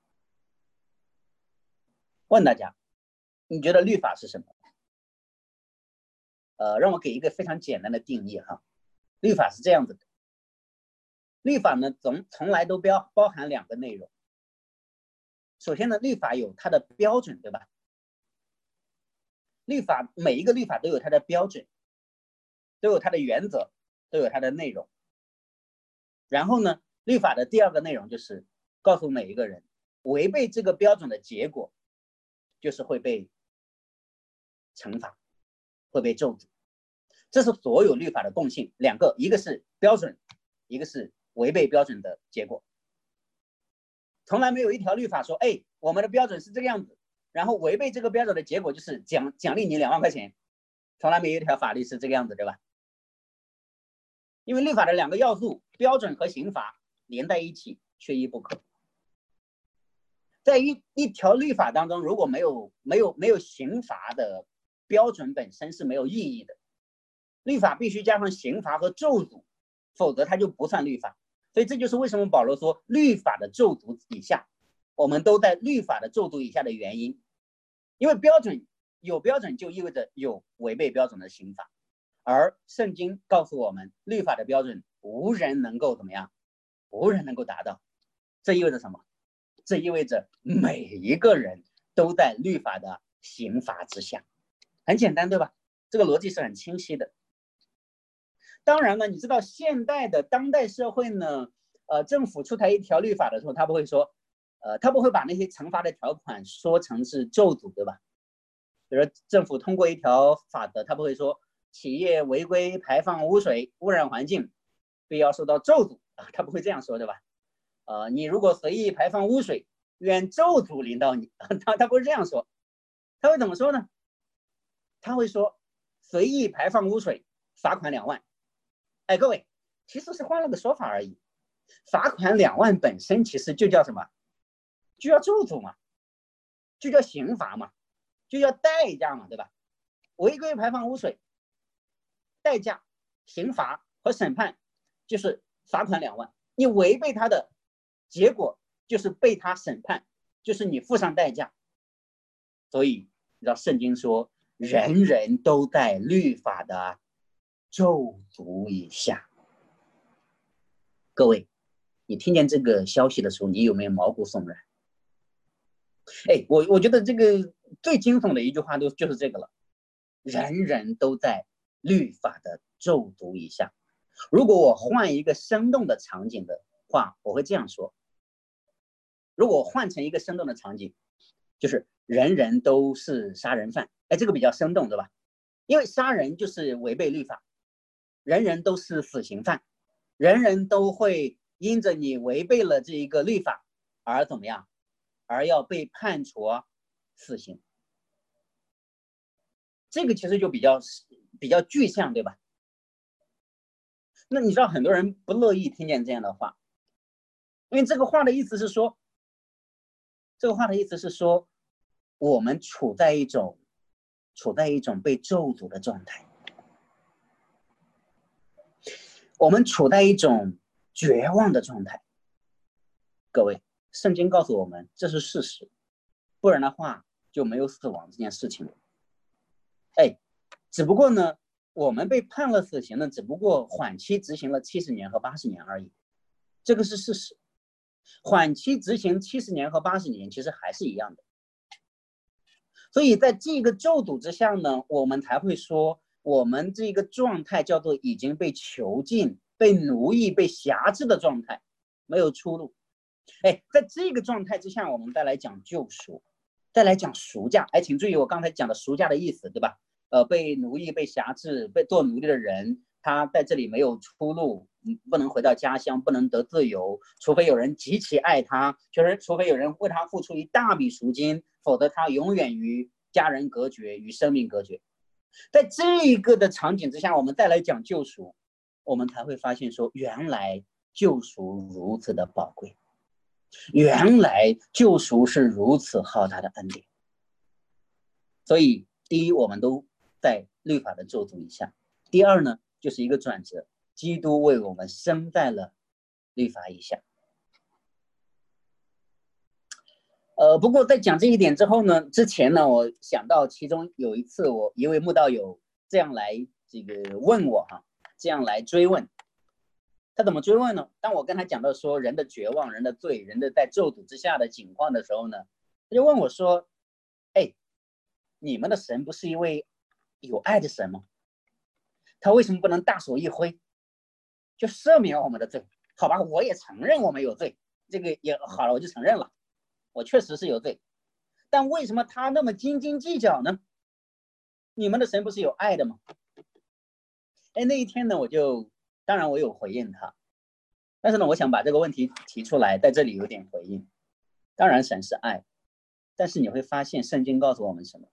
问大家，你觉得律法是什么？呃，让我给一个非常简单的定义哈。律法是这样子的，律法呢总从来都标包含两个内容。首先呢，律法有它的标准，对吧？律法每一个律法都有它的标准，都有它的原则，都有它的内容。然后呢？律法的第二个内容就是告诉每一个人，违背这个标准的结果，就是会被惩罚，会被咒诅。这是所有律法的共性，两个，一个是标准，一个是违背标准的结果。从来没有一条律法说，哎，我们的标准是这个样子，然后违背这个标准的结果就是奖奖励你两万块钱。从来没有一条法律是这个样子，对吧？因为律法的两个要素，标准和刑罚。连在一起，缺一不可。在一一条律法当中，如果没有没有没有刑罚的标准，本身是没有意义的。律法必须加上刑罚和咒诅，否则它就不算律法。所以这就是为什么保罗说律法的咒诅以下，我们都在律法的咒诅以下的原因。因为标准有标准，就意味着有违背标准的刑罚，而圣经告诉我们，律法的标准无人能够怎么样。无人能够达到，这意味着什么？这意味着每一个人都在律法的刑罚之下。很简单，对吧？这个逻辑是很清晰的。当然了，你知道现代的当代社会呢？呃，政府出台一条律法的时候，他不会说，呃，他不会把那些惩罚的条款说成是咒诅，对吧？比如政府通过一条法则，他不会说企业违规排放污水污染环境，必要受到咒诅。啊，他不会这样说，对吧？呃，你如果随意排放污水，愿咒诅临到你。他他不是这样说，他会怎么说呢？他会说随意排放污水，罚款两万。哎，各位，其实是换了个说法而已。罚款两万本身其实就叫什么？就叫咒诅嘛，就叫刑罚嘛，就叫代价嘛，对吧？违规排放污水，代价、刑罚和审判就是罚款两万。你违背他的结果就是被他审判，就是你付上代价。所以，你知道圣经说，人人都在律法的咒诅以下。各位。你听见这个消息的时候，你有没有毛骨悚然？哎，我我觉得这个最惊悚的一句话都就是这个了，人人都在律法的咒读一下。如果我换一个生动的场景的话，我会这样说：如果换成一个生动的场景，就是人人都是杀人犯。哎，这个比较生动，对吧？因为杀人就是违背律法，人人都是死刑犯，人人都会。因着你违背了这一个律法而怎么样，而要被判处死刑，这个其实就比较比较具象，对吧？那你知道很多人不乐意听见这样的话，因为这个话的意思是说，这个话的意思是说，我们处在一种处在一种被咒诅的状态，我们处在一种。绝望的状态，各位，圣经告诉我们这是事实，不然的话就没有死亡这件事情了。哎，只不过呢，我们被判了死刑呢，只不过缓期执行了七十年和八十年而已，这个是事实。缓期执行七十年和八十年其实还是一样的，所以在这个咒诅之下呢，我们才会说我们这个状态叫做已经被囚禁。被奴役、被辖制的状态，没有出路。哎，在这个状态之下，我们再来讲救赎，再来讲赎价。哎，请注意我刚才讲的赎价的意思，对吧？呃，被奴役、被辖制、被做奴隶的人，他在这里没有出路，不能回到家乡，不能得自由，除非有人极其爱他，就是除非有人为他付出一大笔赎金，否则他永远与家人隔绝，与生命隔绝。在这一个的场景之下，我们再来讲救赎。我们才会发现，说原来救赎如此的宝贵，原来救赎是如此浩大的恩典。所以，第一，我们都在律法的咒诅以下；第二呢，就是一个转折，基督为我们生在了律法以下。呃，不过在讲这一点之后呢，之前呢，我想到其中有一次，我一位慕道友这样来这个问我哈。这样来追问，他怎么追问呢？当我跟他讲到说人的绝望、人的罪、人的在咒诅之下的情况的时候呢，他就问我说：“哎，你们的神不是一位有爱的神吗？他为什么不能大手一挥，就赦免我们的罪？好吧，我也承认我们有罪，这个也好了，我就承认了，我确实是有罪。但为什么他那么斤斤计较呢？你们的神不是有爱的吗？”哎，那一天呢，我就当然我有回应他，但是呢，我想把这个问题提出来，在这里有点回应。当然，神是爱，但是你会发现，圣经告诉我们什么？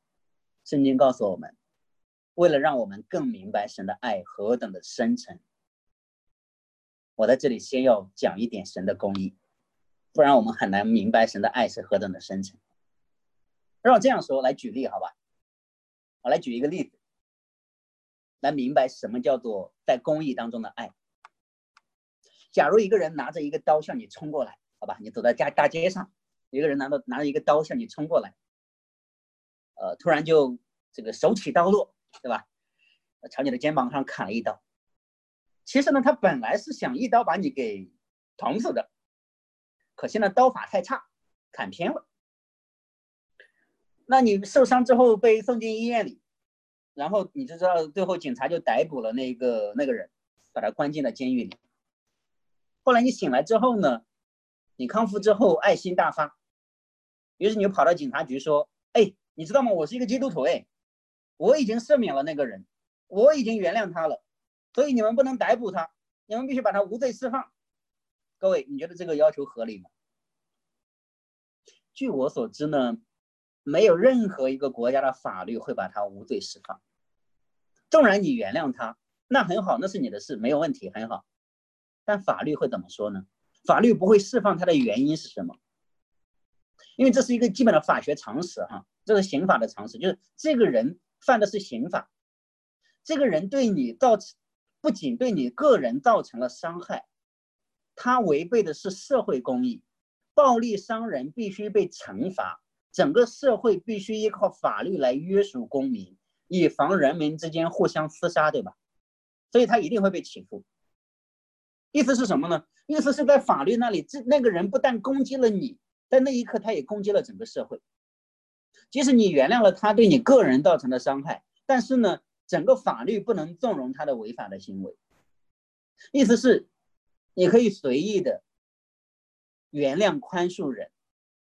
圣经告诉我们，为了让我们更明白神的爱何等的深沉，我在这里先要讲一点神的公义，不然我们很难明白神的爱是何等的深沉。让我这样说来举例，好吧？我来举一个例子。来明白什么叫做在公益当中的爱。假如一个人拿着一个刀向你冲过来，好吧，你走在大大街上，一个人拿着拿着一个刀向你冲过来，呃，突然就这个手起刀落，对吧？朝你的肩膀上砍了一刀。其实呢，他本来是想一刀把你给捅死的，可惜呢，刀法太差，砍偏了。那你受伤之后被送进医院里。然后你就知道，最后警察就逮捕了那个那个人，把他关进了监狱里。后来你醒来之后呢，你康复之后爱心大发，于是你就跑到警察局说：“哎，你知道吗？我是一个基督徒，哎，我已经赦免了那个人，我已经原谅他了，所以你们不能逮捕他，你们必须把他无罪释放。”各位，你觉得这个要求合理吗？据我所知呢。没有任何一个国家的法律会把他无罪释放。纵然你原谅他，那很好，那是你的事，没有问题，很好。但法律会怎么说呢？法律不会释放他的原因是什么？因为这是一个基本的法学常识，哈，这是刑法的常识，就是这个人犯的是刑法，这个人对你造成不仅对你个人造成了伤害，他违背的是社会公义，暴力伤人必须被惩罚，整个社会必须依靠法律来约束公民，以防人民之间互相厮杀，对吧？所以他一定会被起诉。意思是什么呢？意思是在法律那里，这那个人不但攻击了你。在那一刻，他也攻击了整个社会。即使你原谅了他对你个人造成的伤害，但是呢，整个法律不能纵容他的违法的行为。意思是，你可以随意的原谅宽恕人，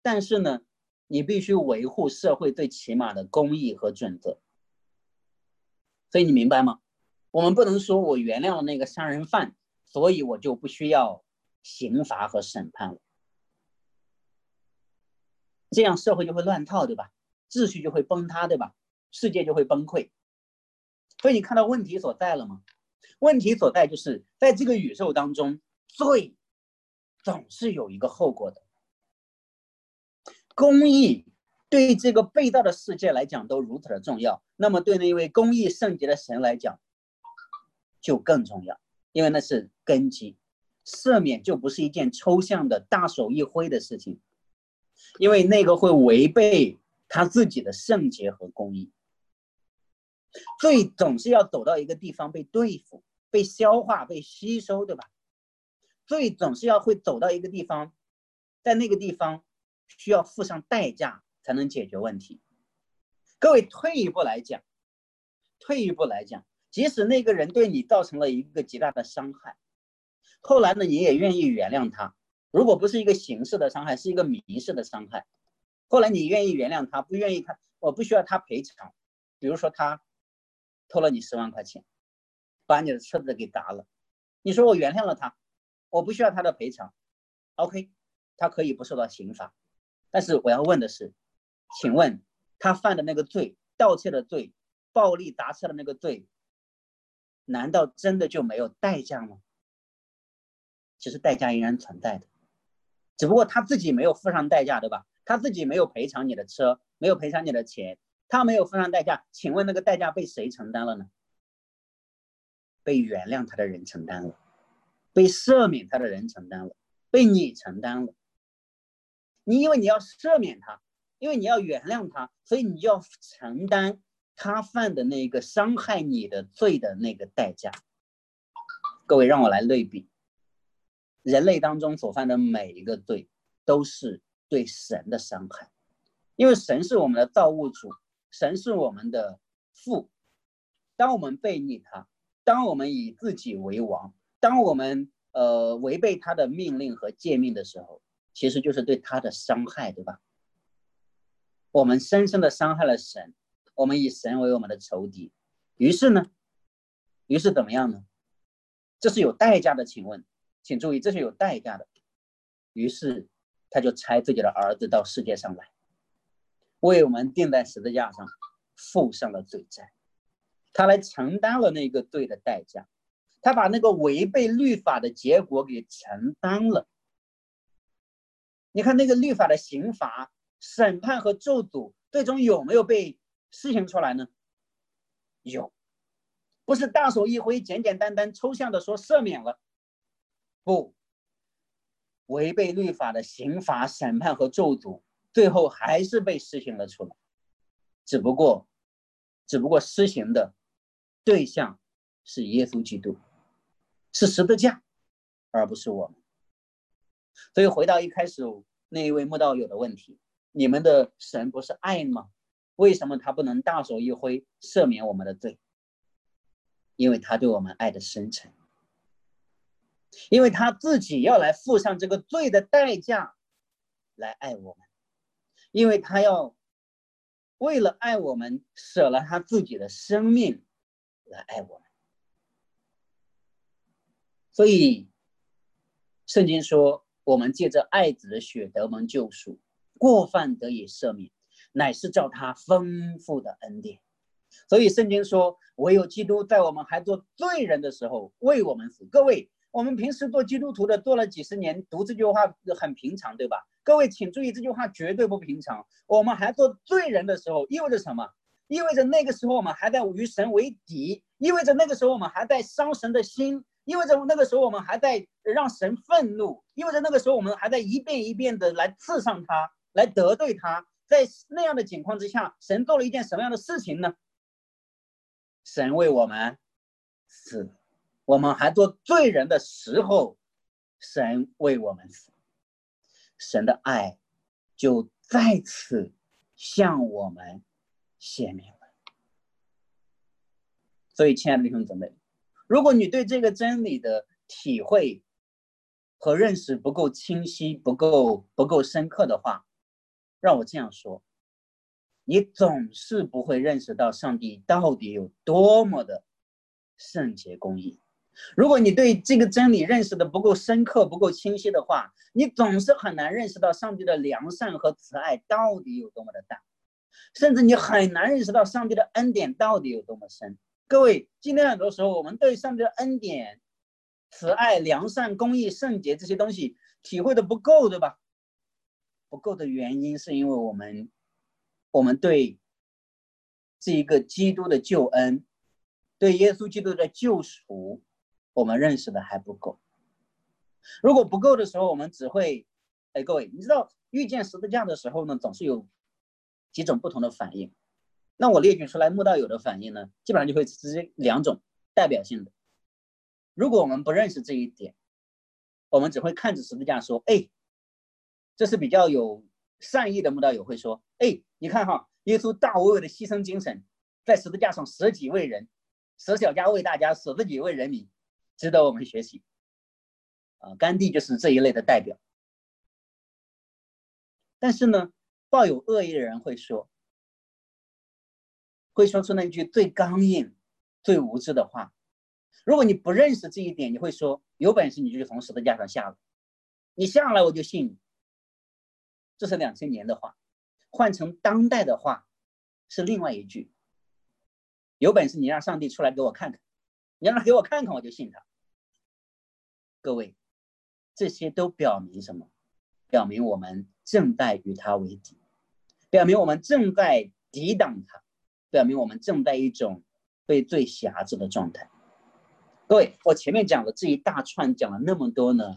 但是呢，你必须维护社会最起码的公义和准则。所以你明白吗？我们不能说我原谅了那个杀人犯，所以我就不需要刑罚和审判了。这样社会就会乱套，对吧？秩序就会崩塌，对吧？世界就会崩溃。所以你看到问题所在了吗？问题所在就是在这个宇宙当中，罪总是有一个后果的。公益对这个被盗的世界来讲都如此的重要，那么对那位公益圣洁的神来讲就更重要，因为那是根基。赦免就不是一件抽象的大手一挥的事情。因为那个会违背他自己的圣洁和公义，罪总是要走到一个地方被对付、被消化、被吸收，对吧？罪总是要会走到一个地方，在那个地方需要付上代价才能解决问题。各位退一步来讲，退一步来讲，即使那个人对你造成了一个极大的伤害，后来呢，你也愿意原谅他。如果不是一个形式的伤害，是一个民事的伤害，后来你愿意原谅他，不愿意他，我不需要他赔偿。比如说他偷了你十万块钱，把你的车子给砸了，你说我原谅了他，我不需要他的赔偿，OK，他可以不受到刑罚。但是我要问的是，请问他犯的那个罪，盗窃的罪，暴力砸车的那个罪，难道真的就没有代价吗？其实代价依然存在的。只不过他自己没有付上代价，对吧？他自己没有赔偿你的车，没有赔偿你的钱，他没有付上代价。请问那个代价被谁承担了呢？被原谅他的人承担了，被赦免他的人承担了，被你承担了。你因为你要赦免他，因为你要原谅他，所以你就要承担他犯的那个伤害你的罪的那个代价。各位，让我来类比。人类当中所犯的每一个罪，都是对神的伤害，因为神是我们的造物主，神是我们的父。当我们背逆他，当我们以自己为王，当我们呃违背他的命令和诫命的时候，其实就是对他的伤害，对吧？我们深深的伤害了神，我们以神为我们的仇敌，于是呢，于是怎么样呢？这是有代价的，请问？请注意，这是有代价的。于是，他就差自己的儿子到世界上来，为我们钉在十字架上，付上了罪债。他来承担了那个罪的代价，他把那个违背律法的结果给承担了。你看，那个律法的刑罚、审判和咒诅，最终有没有被施行出来呢？有，不是大手一挥，简简单单、抽象的说赦免了。不，违背律法的刑罚、审判和咒诅，最后还是被施行了出来。只不过，只不过施行的对象是耶稣基督，是十字架，而不是我们。所以，回到一开始那一位慕道友的问题：你们的神不是爱吗？为什么他不能大手一挥赦免我们的罪？因为他对我们爱的深沉。因为他自己要来付上这个罪的代价，来爱我们，因为他要为了爱我们舍了他自己的生命来爱我们。所以，圣经说，我们借着爱子的血得蒙救赎，过犯得以赦免。乃是照他丰富的恩典。所以圣经说，唯有基督在我们还做罪人的时候为我们死。各位，我们平时做基督徒的做了几十年，读这句话很平常，对吧？各位请注意，这句话绝对不平常。我们还做罪人的时候，意味着什么？意味着那个时候我们还在与神为敌，意味着那个时候我们还在伤神的心，意味着那个时候我们还在让神愤怒，意味着那个时候我们还在一遍一遍的来刺伤他，来得罪他。在那样的情况之下，神做了一件什么样的事情呢？神为我们死，我们还做罪人的时候，神为我们死，神的爱就再次向我们显明了。所以，亲爱的弟兄姊妹，如果你对这个真理的体会和认识不够清晰、不够不够深刻的话，让我这样说。你总是不会认识到上帝到底有多么的圣洁公义。如果你对这个真理认识的不够深刻、不够清晰的话，你总是很难认识到上帝的良善和慈爱到底有多么的大，甚至你很难认识到上帝的恩典到底有多么深。各位，今天很多时候我们对上帝的恩典、慈爱、良善、公义、圣洁这些东西体会的不够，对吧？不够的原因是因为我们。我们对这一个基督的救恩，对耶稣基督的救赎，我们认识的还不够。如果不够的时候，我们只会，哎，各位，你知道遇见十字架的时候呢，总是有几种不同的反应。那我列举出来穆道友的反应呢，基本上就会直接两种代表性的。如果我们不认识这一点，我们只会看着十字架说，哎，这是比较有。善意的穆道友会说：“哎，你看哈，耶稣大无畏的牺牲精神，在十字架上舍己为人，舍小家为大家，舍自己为人民，值得我们学习。”啊，甘地就是这一类的代表。但是呢，抱有恶意的人会说，会说出那句最刚硬、最无知的话。如果你不认识这一点，你会说：“有本事你就从十字架上下来，你下来我就信你。”这是两千年的话，换成当代的话，是另外一句：有本事你让上帝出来给我看看，你让他给我看看，我就信他。各位，这些都表明什么？表明我们正在与他为敌，表明我们正在抵挡他，表明我们正在一种被最辖制的状态。各位，我前面讲的这一大串讲了那么多呢，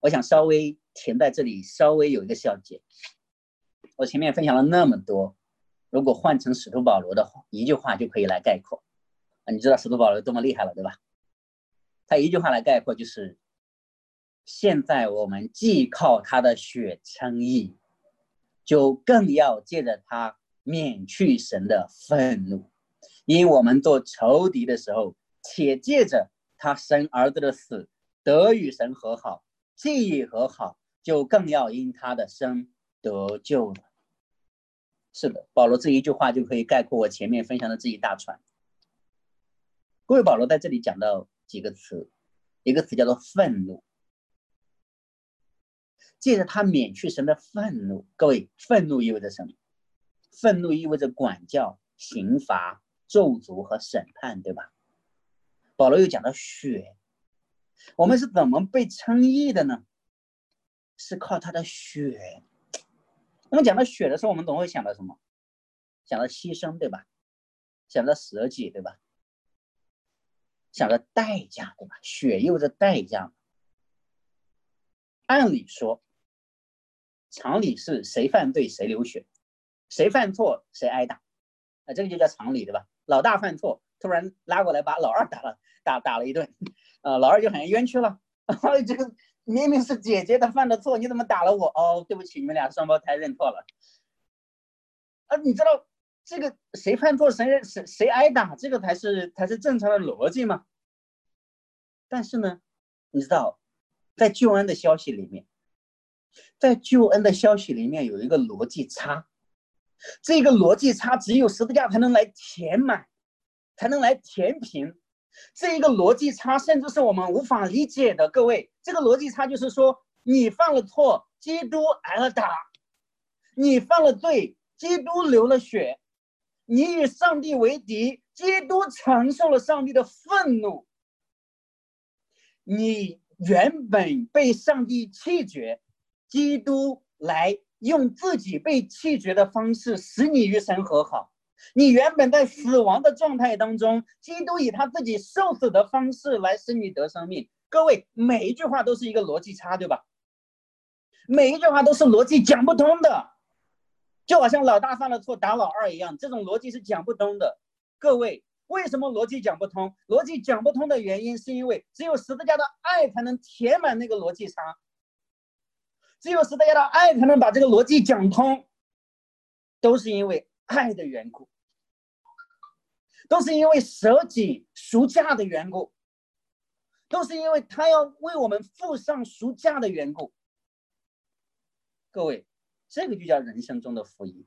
我想稍微。停在这里，稍微有一个小结。我前面分享了那么多，如果换成使徒保罗的话，一句话就可以来概括。你知道使徒保罗多么厉害了，对吧？他一句话来概括就是：现在我们既靠他的血称义，就更要借着他免去神的愤怒，因我们做仇敌的时候，且借着他生儿子的死得与神和好，既已和好。就更要因他的生得救了。是的，保罗这一句话就可以概括我前面分享的这一大串。各位，保罗在这里讲到几个词，一个词叫做愤怒。借着他免去神的愤怒，各位，愤怒意味着什么？愤怒意味着管教、刑罚、咒诅和审判，对吧？保罗又讲到血，我们是怎么被称义的呢？是靠他的血。那么讲到血的时候，我们总会想到什么？想到牺牲，对吧？想到舍己，对吧？想着代价，对吧？血意味着代价。按理说，常理是谁犯罪谁流血，谁犯错谁挨打，啊，这个就叫常理，对吧？老大犯错，突然拉过来把老二打了，打打了一顿，呃，老二就很冤屈了，啊这个。明明是姐姐的犯的错，你怎么打了我？哦，对不起，你们俩双胞胎认错了。啊，你知道这个谁犯错谁谁谁挨打，这个才是才是正常的逻辑嘛？但是呢，你知道，在救恩的消息里面，在救恩的消息里面有一个逻辑差，这个逻辑差只有十字架才能来填满，才能来填平。这一个逻辑差，甚至是我们无法理解的。各位，这个逻辑差就是说，你犯了错，基督挨了打；你犯了罪，基督流了血，你与上帝为敌，基督承受了上帝的愤怒。你原本被上帝弃绝，基督来用自己被弃绝的方式使你与神和好。你原本在死亡的状态当中，基督以他自己受死的方式来使你得生命。各位，每一句话都是一个逻辑差，对吧？每一句话都是逻辑讲不通的，就好像老大犯了错打老二一样，这种逻辑是讲不通的。各位，为什么逻辑讲不通？逻辑讲不通的原因是因为只有十字架的爱才能填满那个逻辑差，只有十字架的爱才能把这个逻辑讲通，都是因为爱的缘故，都是因为舍己赎价的缘故，都是因为他要为我们付上赎价的缘故。各位，这个就叫人生中的福音。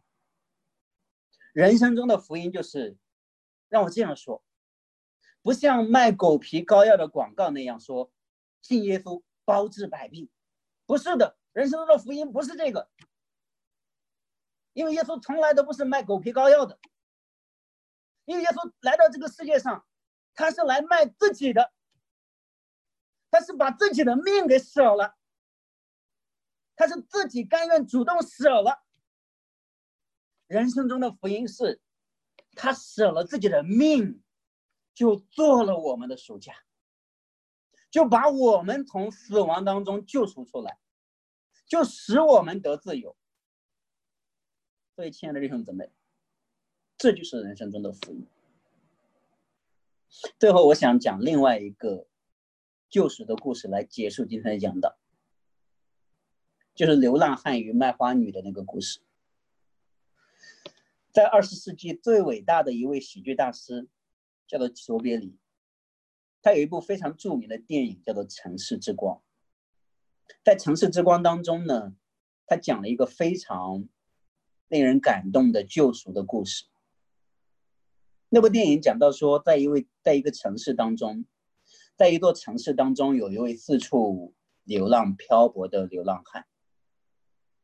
人生中的福音就是，让我这样说，不像卖狗皮膏药的广告那样说，信耶稣包治百病，不是的。人生中的福音不是这个，因为耶稣从来都不是卖狗皮膏药的，因为耶稣来到这个世界上，他是来卖自己的，他是把自己的命给舍了。他是自己甘愿主动舍了。人生中的福音是，他舍了自己的命，就做了我们的暑假，就把我们从死亡当中救赎出来，就使我们得自由。所以，亲爱的弟兄姊妹，这就是人生中的福音。最后，我想讲另外一个救赎的故事来结束今天的讲道。就是流浪汉与卖花女的那个故事，在二十世纪最伟大的一位喜剧大师，叫做卓别林，他有一部非常著名的电影叫做《城市之光》。在《城市之光》当中呢，他讲了一个非常令人感动的救赎的故事。那部电影讲到说，在一位在一个城市当中，在一座城市当中，有一位四处流浪漂泊的流浪汉。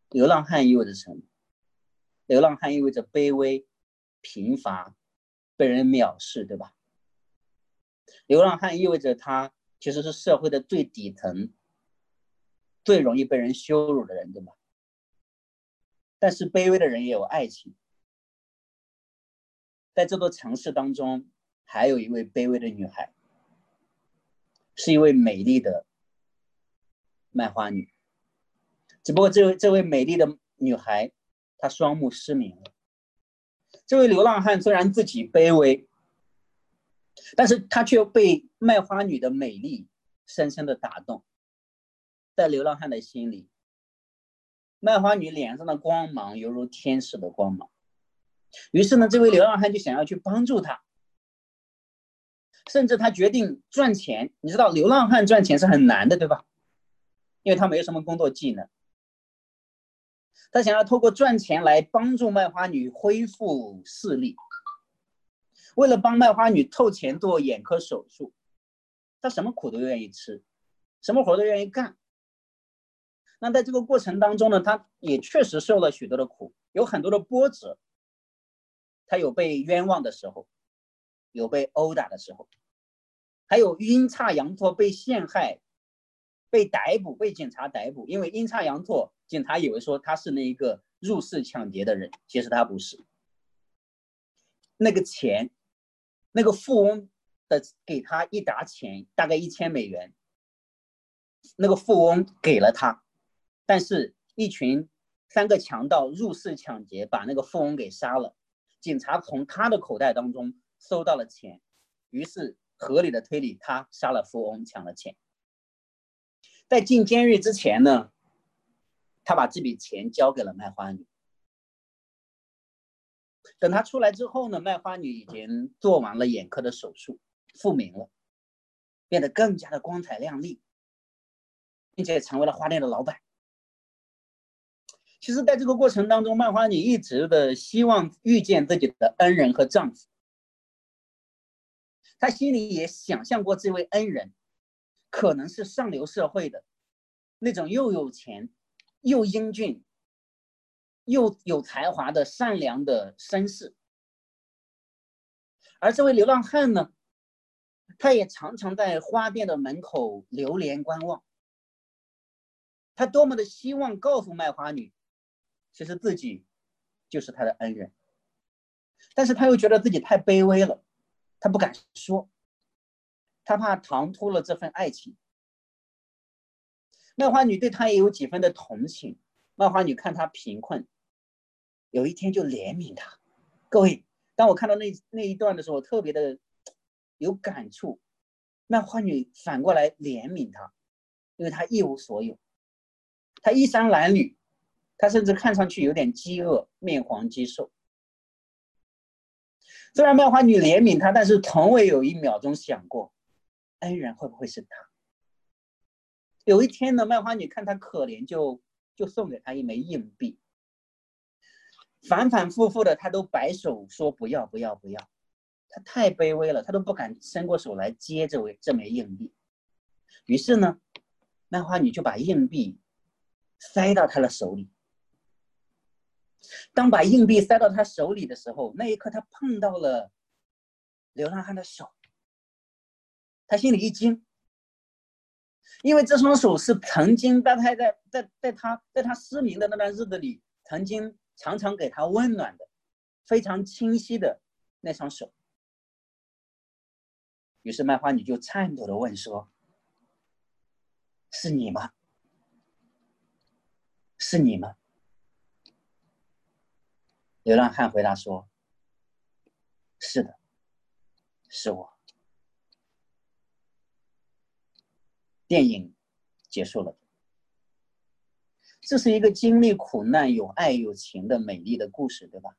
流浪汉意味着什么？流浪汉意味着卑微、贫乏、被人藐视，对吧？流浪汉意味着他其实是社会的最底层、最容易被人羞辱的人，对吧？但是卑微的人也有爱情，在这座城市当中，还有一位卑微的女孩，是一位美丽的卖花女。只不过，这位这位美丽的女孩，她双目失明了。这位流浪汉虽然自己卑微，但是他却被卖花女的美丽深深的打动。在流浪汉的心里，卖花女脸上的光芒犹如天使的光芒。于是呢，这位流浪汉就想要去帮助她，甚至他决定赚钱。你知道，流浪汉赚钱是很难的，对吧？因为他没有什么工作技能。他想要透过赚钱来帮助卖花女恢复视力。为了帮卖花女凑钱做眼科手术，他什么苦都愿意吃，什么活都愿意干。那在这个过程当中呢，他也确实受了许多的苦，有很多的波折。他有被冤枉的时候，有被殴打的时候，还有阴差阳错被陷害。被逮捕，被警察逮捕，因为阴差阳错，警察以为说他是那一个入室抢劫的人，其实他不是。那个钱，那个富翁的给他一沓钱，大概一千美元。那个富翁给了他，但是一群三个强盗入室抢劫，把那个富翁给杀了。警察从他的口袋当中收到了钱，于是合理的推理，他杀了富翁，抢了钱。在进监狱之前呢，他把这笔钱交给了卖花女。等他出来之后呢，卖花女已经做完了眼科的手术，复明了，变得更加的光彩亮丽，并且也成为了花店的老板。其实，在这个过程当中，卖花女一直的希望遇见自己的恩人和丈夫，她心里也想象过这位恩人。可能是上流社会的那种，又有钱，又英俊，又有才华的善良的绅士。而这位流浪汉呢，他也常常在花店的门口流连观望。他多么的希望告诉卖花女，其实自己就是他的恩人，但是他又觉得自己太卑微了，他不敢说，他怕唐突了这份爱情。卖花女对他也有几分的同情，卖花女看他贫困，有一天就怜悯他。各位，当我看到那那一段的时候，我特别的 有感触。卖花女反过来怜悯他，因为他一无所有。他衣衫褴褛，他甚至看上去有点饥饿，面黄肌瘦。虽然卖花女怜悯他，但是从未有一秒钟想过，恩人会不会是他？有一天呢，卖花女看他可怜，就就送给他一枚硬币。反反复复的，他都摆手说不要不要不要，他太卑微了，他都不敢伸过手来接这位这枚硬币。于是呢，卖花女就把硬币。塞到他的手里。当把硬币塞到他手里的时候，那一刻他碰到了流浪汉的手，他心里一惊，因为这双手是曾经在他在在在他在他失明的那段日子里，曾经常常给他温暖的，非常清晰的那双手。于是卖花女就颤抖的问说：“是你吗？”是你吗？流浪汉回答说：“是的，是我。”电影结束了。这是一个经历苦难、有爱有情的美丽的故事，对吧？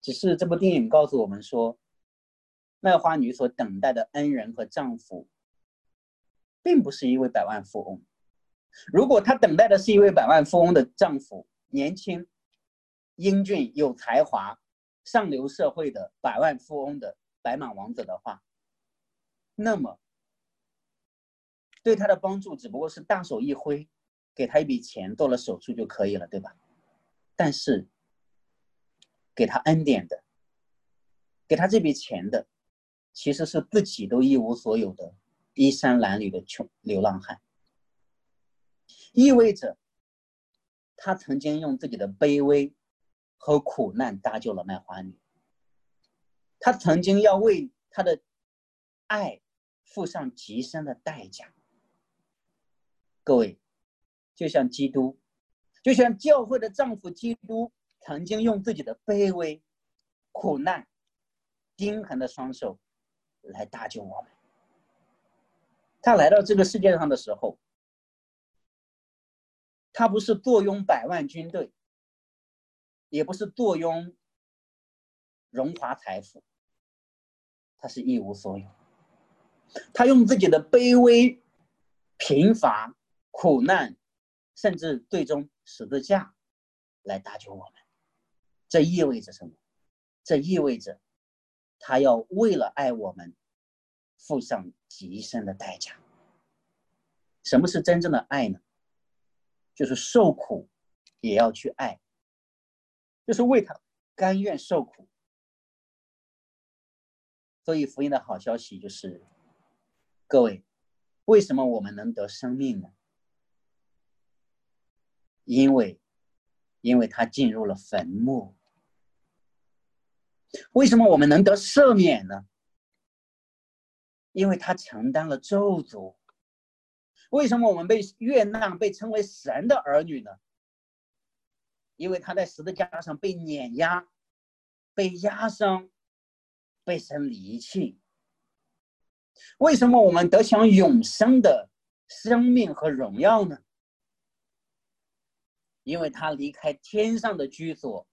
只是这部电影告诉我们说，卖花女所等待的恩人和丈夫，并不是一位百万富翁。如果她等待的是一位百万富翁的丈夫，年轻、英俊、有才华、上流社会的百万富翁的白马王子的话，那么对他的帮助只不过是大手一挥，给他一笔钱做了手术就可以了，对吧？但是给他恩典的，给他这笔钱的，其实是自己都一无所有的衣衫褴褛的穷流浪汉。意味着，他曾经用自己的卑微和苦难搭救了卖花女。他曾经要为他的爱付上极深的代价。各位，就像基督，就像教会的丈夫基督，曾经用自己的卑微、苦难、钉痕的双手来搭救我们。他来到这个世界上的时候。他不是坐拥百万军队，也不是坐拥荣华财富，他是一无所有。他用自己的卑微、贫乏、苦难，甚至最终十字架来搭救我们。这意味着什么？这意味着他要为了爱我们，付上极深的代价。什么是真正的爱呢？就是受苦，也要去爱，就是为他甘愿受苦。所以福音的好消息就是，各位，为什么我们能得生命呢？因为，因为他进入了坟墓。为什么我们能得赦免呢？因为他承担了咒诅。为什么我们被悦纳，被称为神的儿女呢？因为他在十字架上被碾压、被压伤、被神离弃。为什么我们得享永生的生命和荣耀呢？因为他离开天上的居所，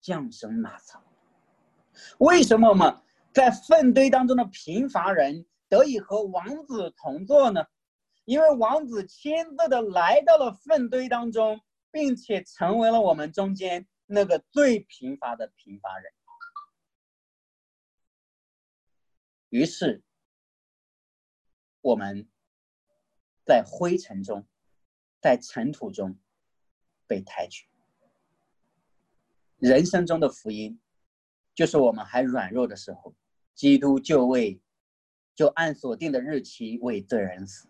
降生马槽。为什么我们在粪堆当中的贫乏人得以和王子同坐呢？因为王子亲自的来到了粪堆当中，并且成为了我们中间那个最贫乏的贫乏人。于是，我们在灰尘中，在尘土中被抬举。人生中的福音，就是我们还软弱的时候，基督就为就按所定的日期为罪人死，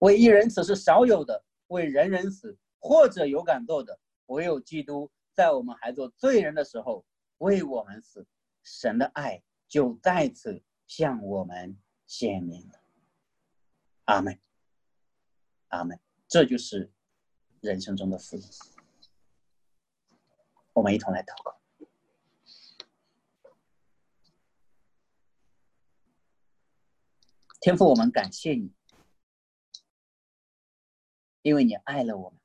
为一人死是少有的，为人人死或者有敢做的，唯有基督在我们还做罪人的时候为我们死，神的爱就再次向我们显明了。阿门，阿门，这就是人生中的福音。我们一同来祷告。天父，我们感谢你，因为你爱了我们；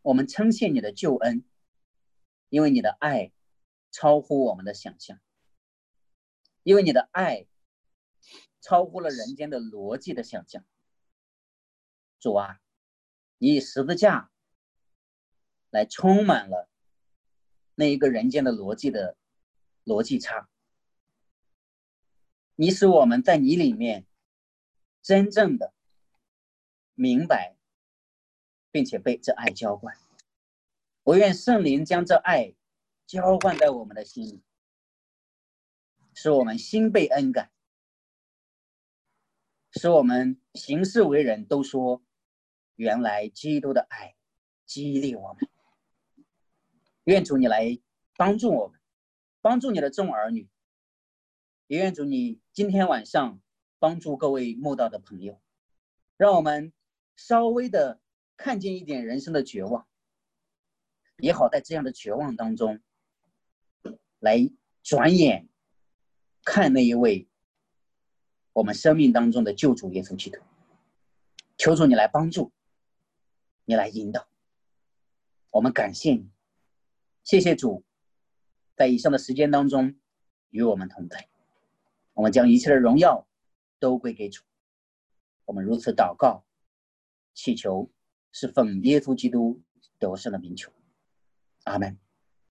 我们称谢你的救恩，因为你的爱超乎我们的想象；因为你的爱超乎了人间的逻辑的想象。主啊，以十字架。来充满了那一个人间的逻辑的逻辑差，你使我们在你里面真正的明白，并且被这爱浇灌。我愿圣灵将这爱浇灌在我们的心里，使我们心被恩感，使我们行事为人都说，原来基督的爱激励我们。愿主你来帮助我们，帮助你的众儿女，也愿主你今天晚上帮助各位慕道的朋友，让我们稍微的看见一点人生的绝望，也好在这样的绝望当中，来转眼看那一位我们生命当中的救主耶稣基督。求主你来帮助，你来引导，我们感谢你。谢谢主，在以上的时间当中与我们同在，我们将一切的荣耀都归给主。我们如此祷告，祈求是奉耶稣基督得胜的名求，阿门。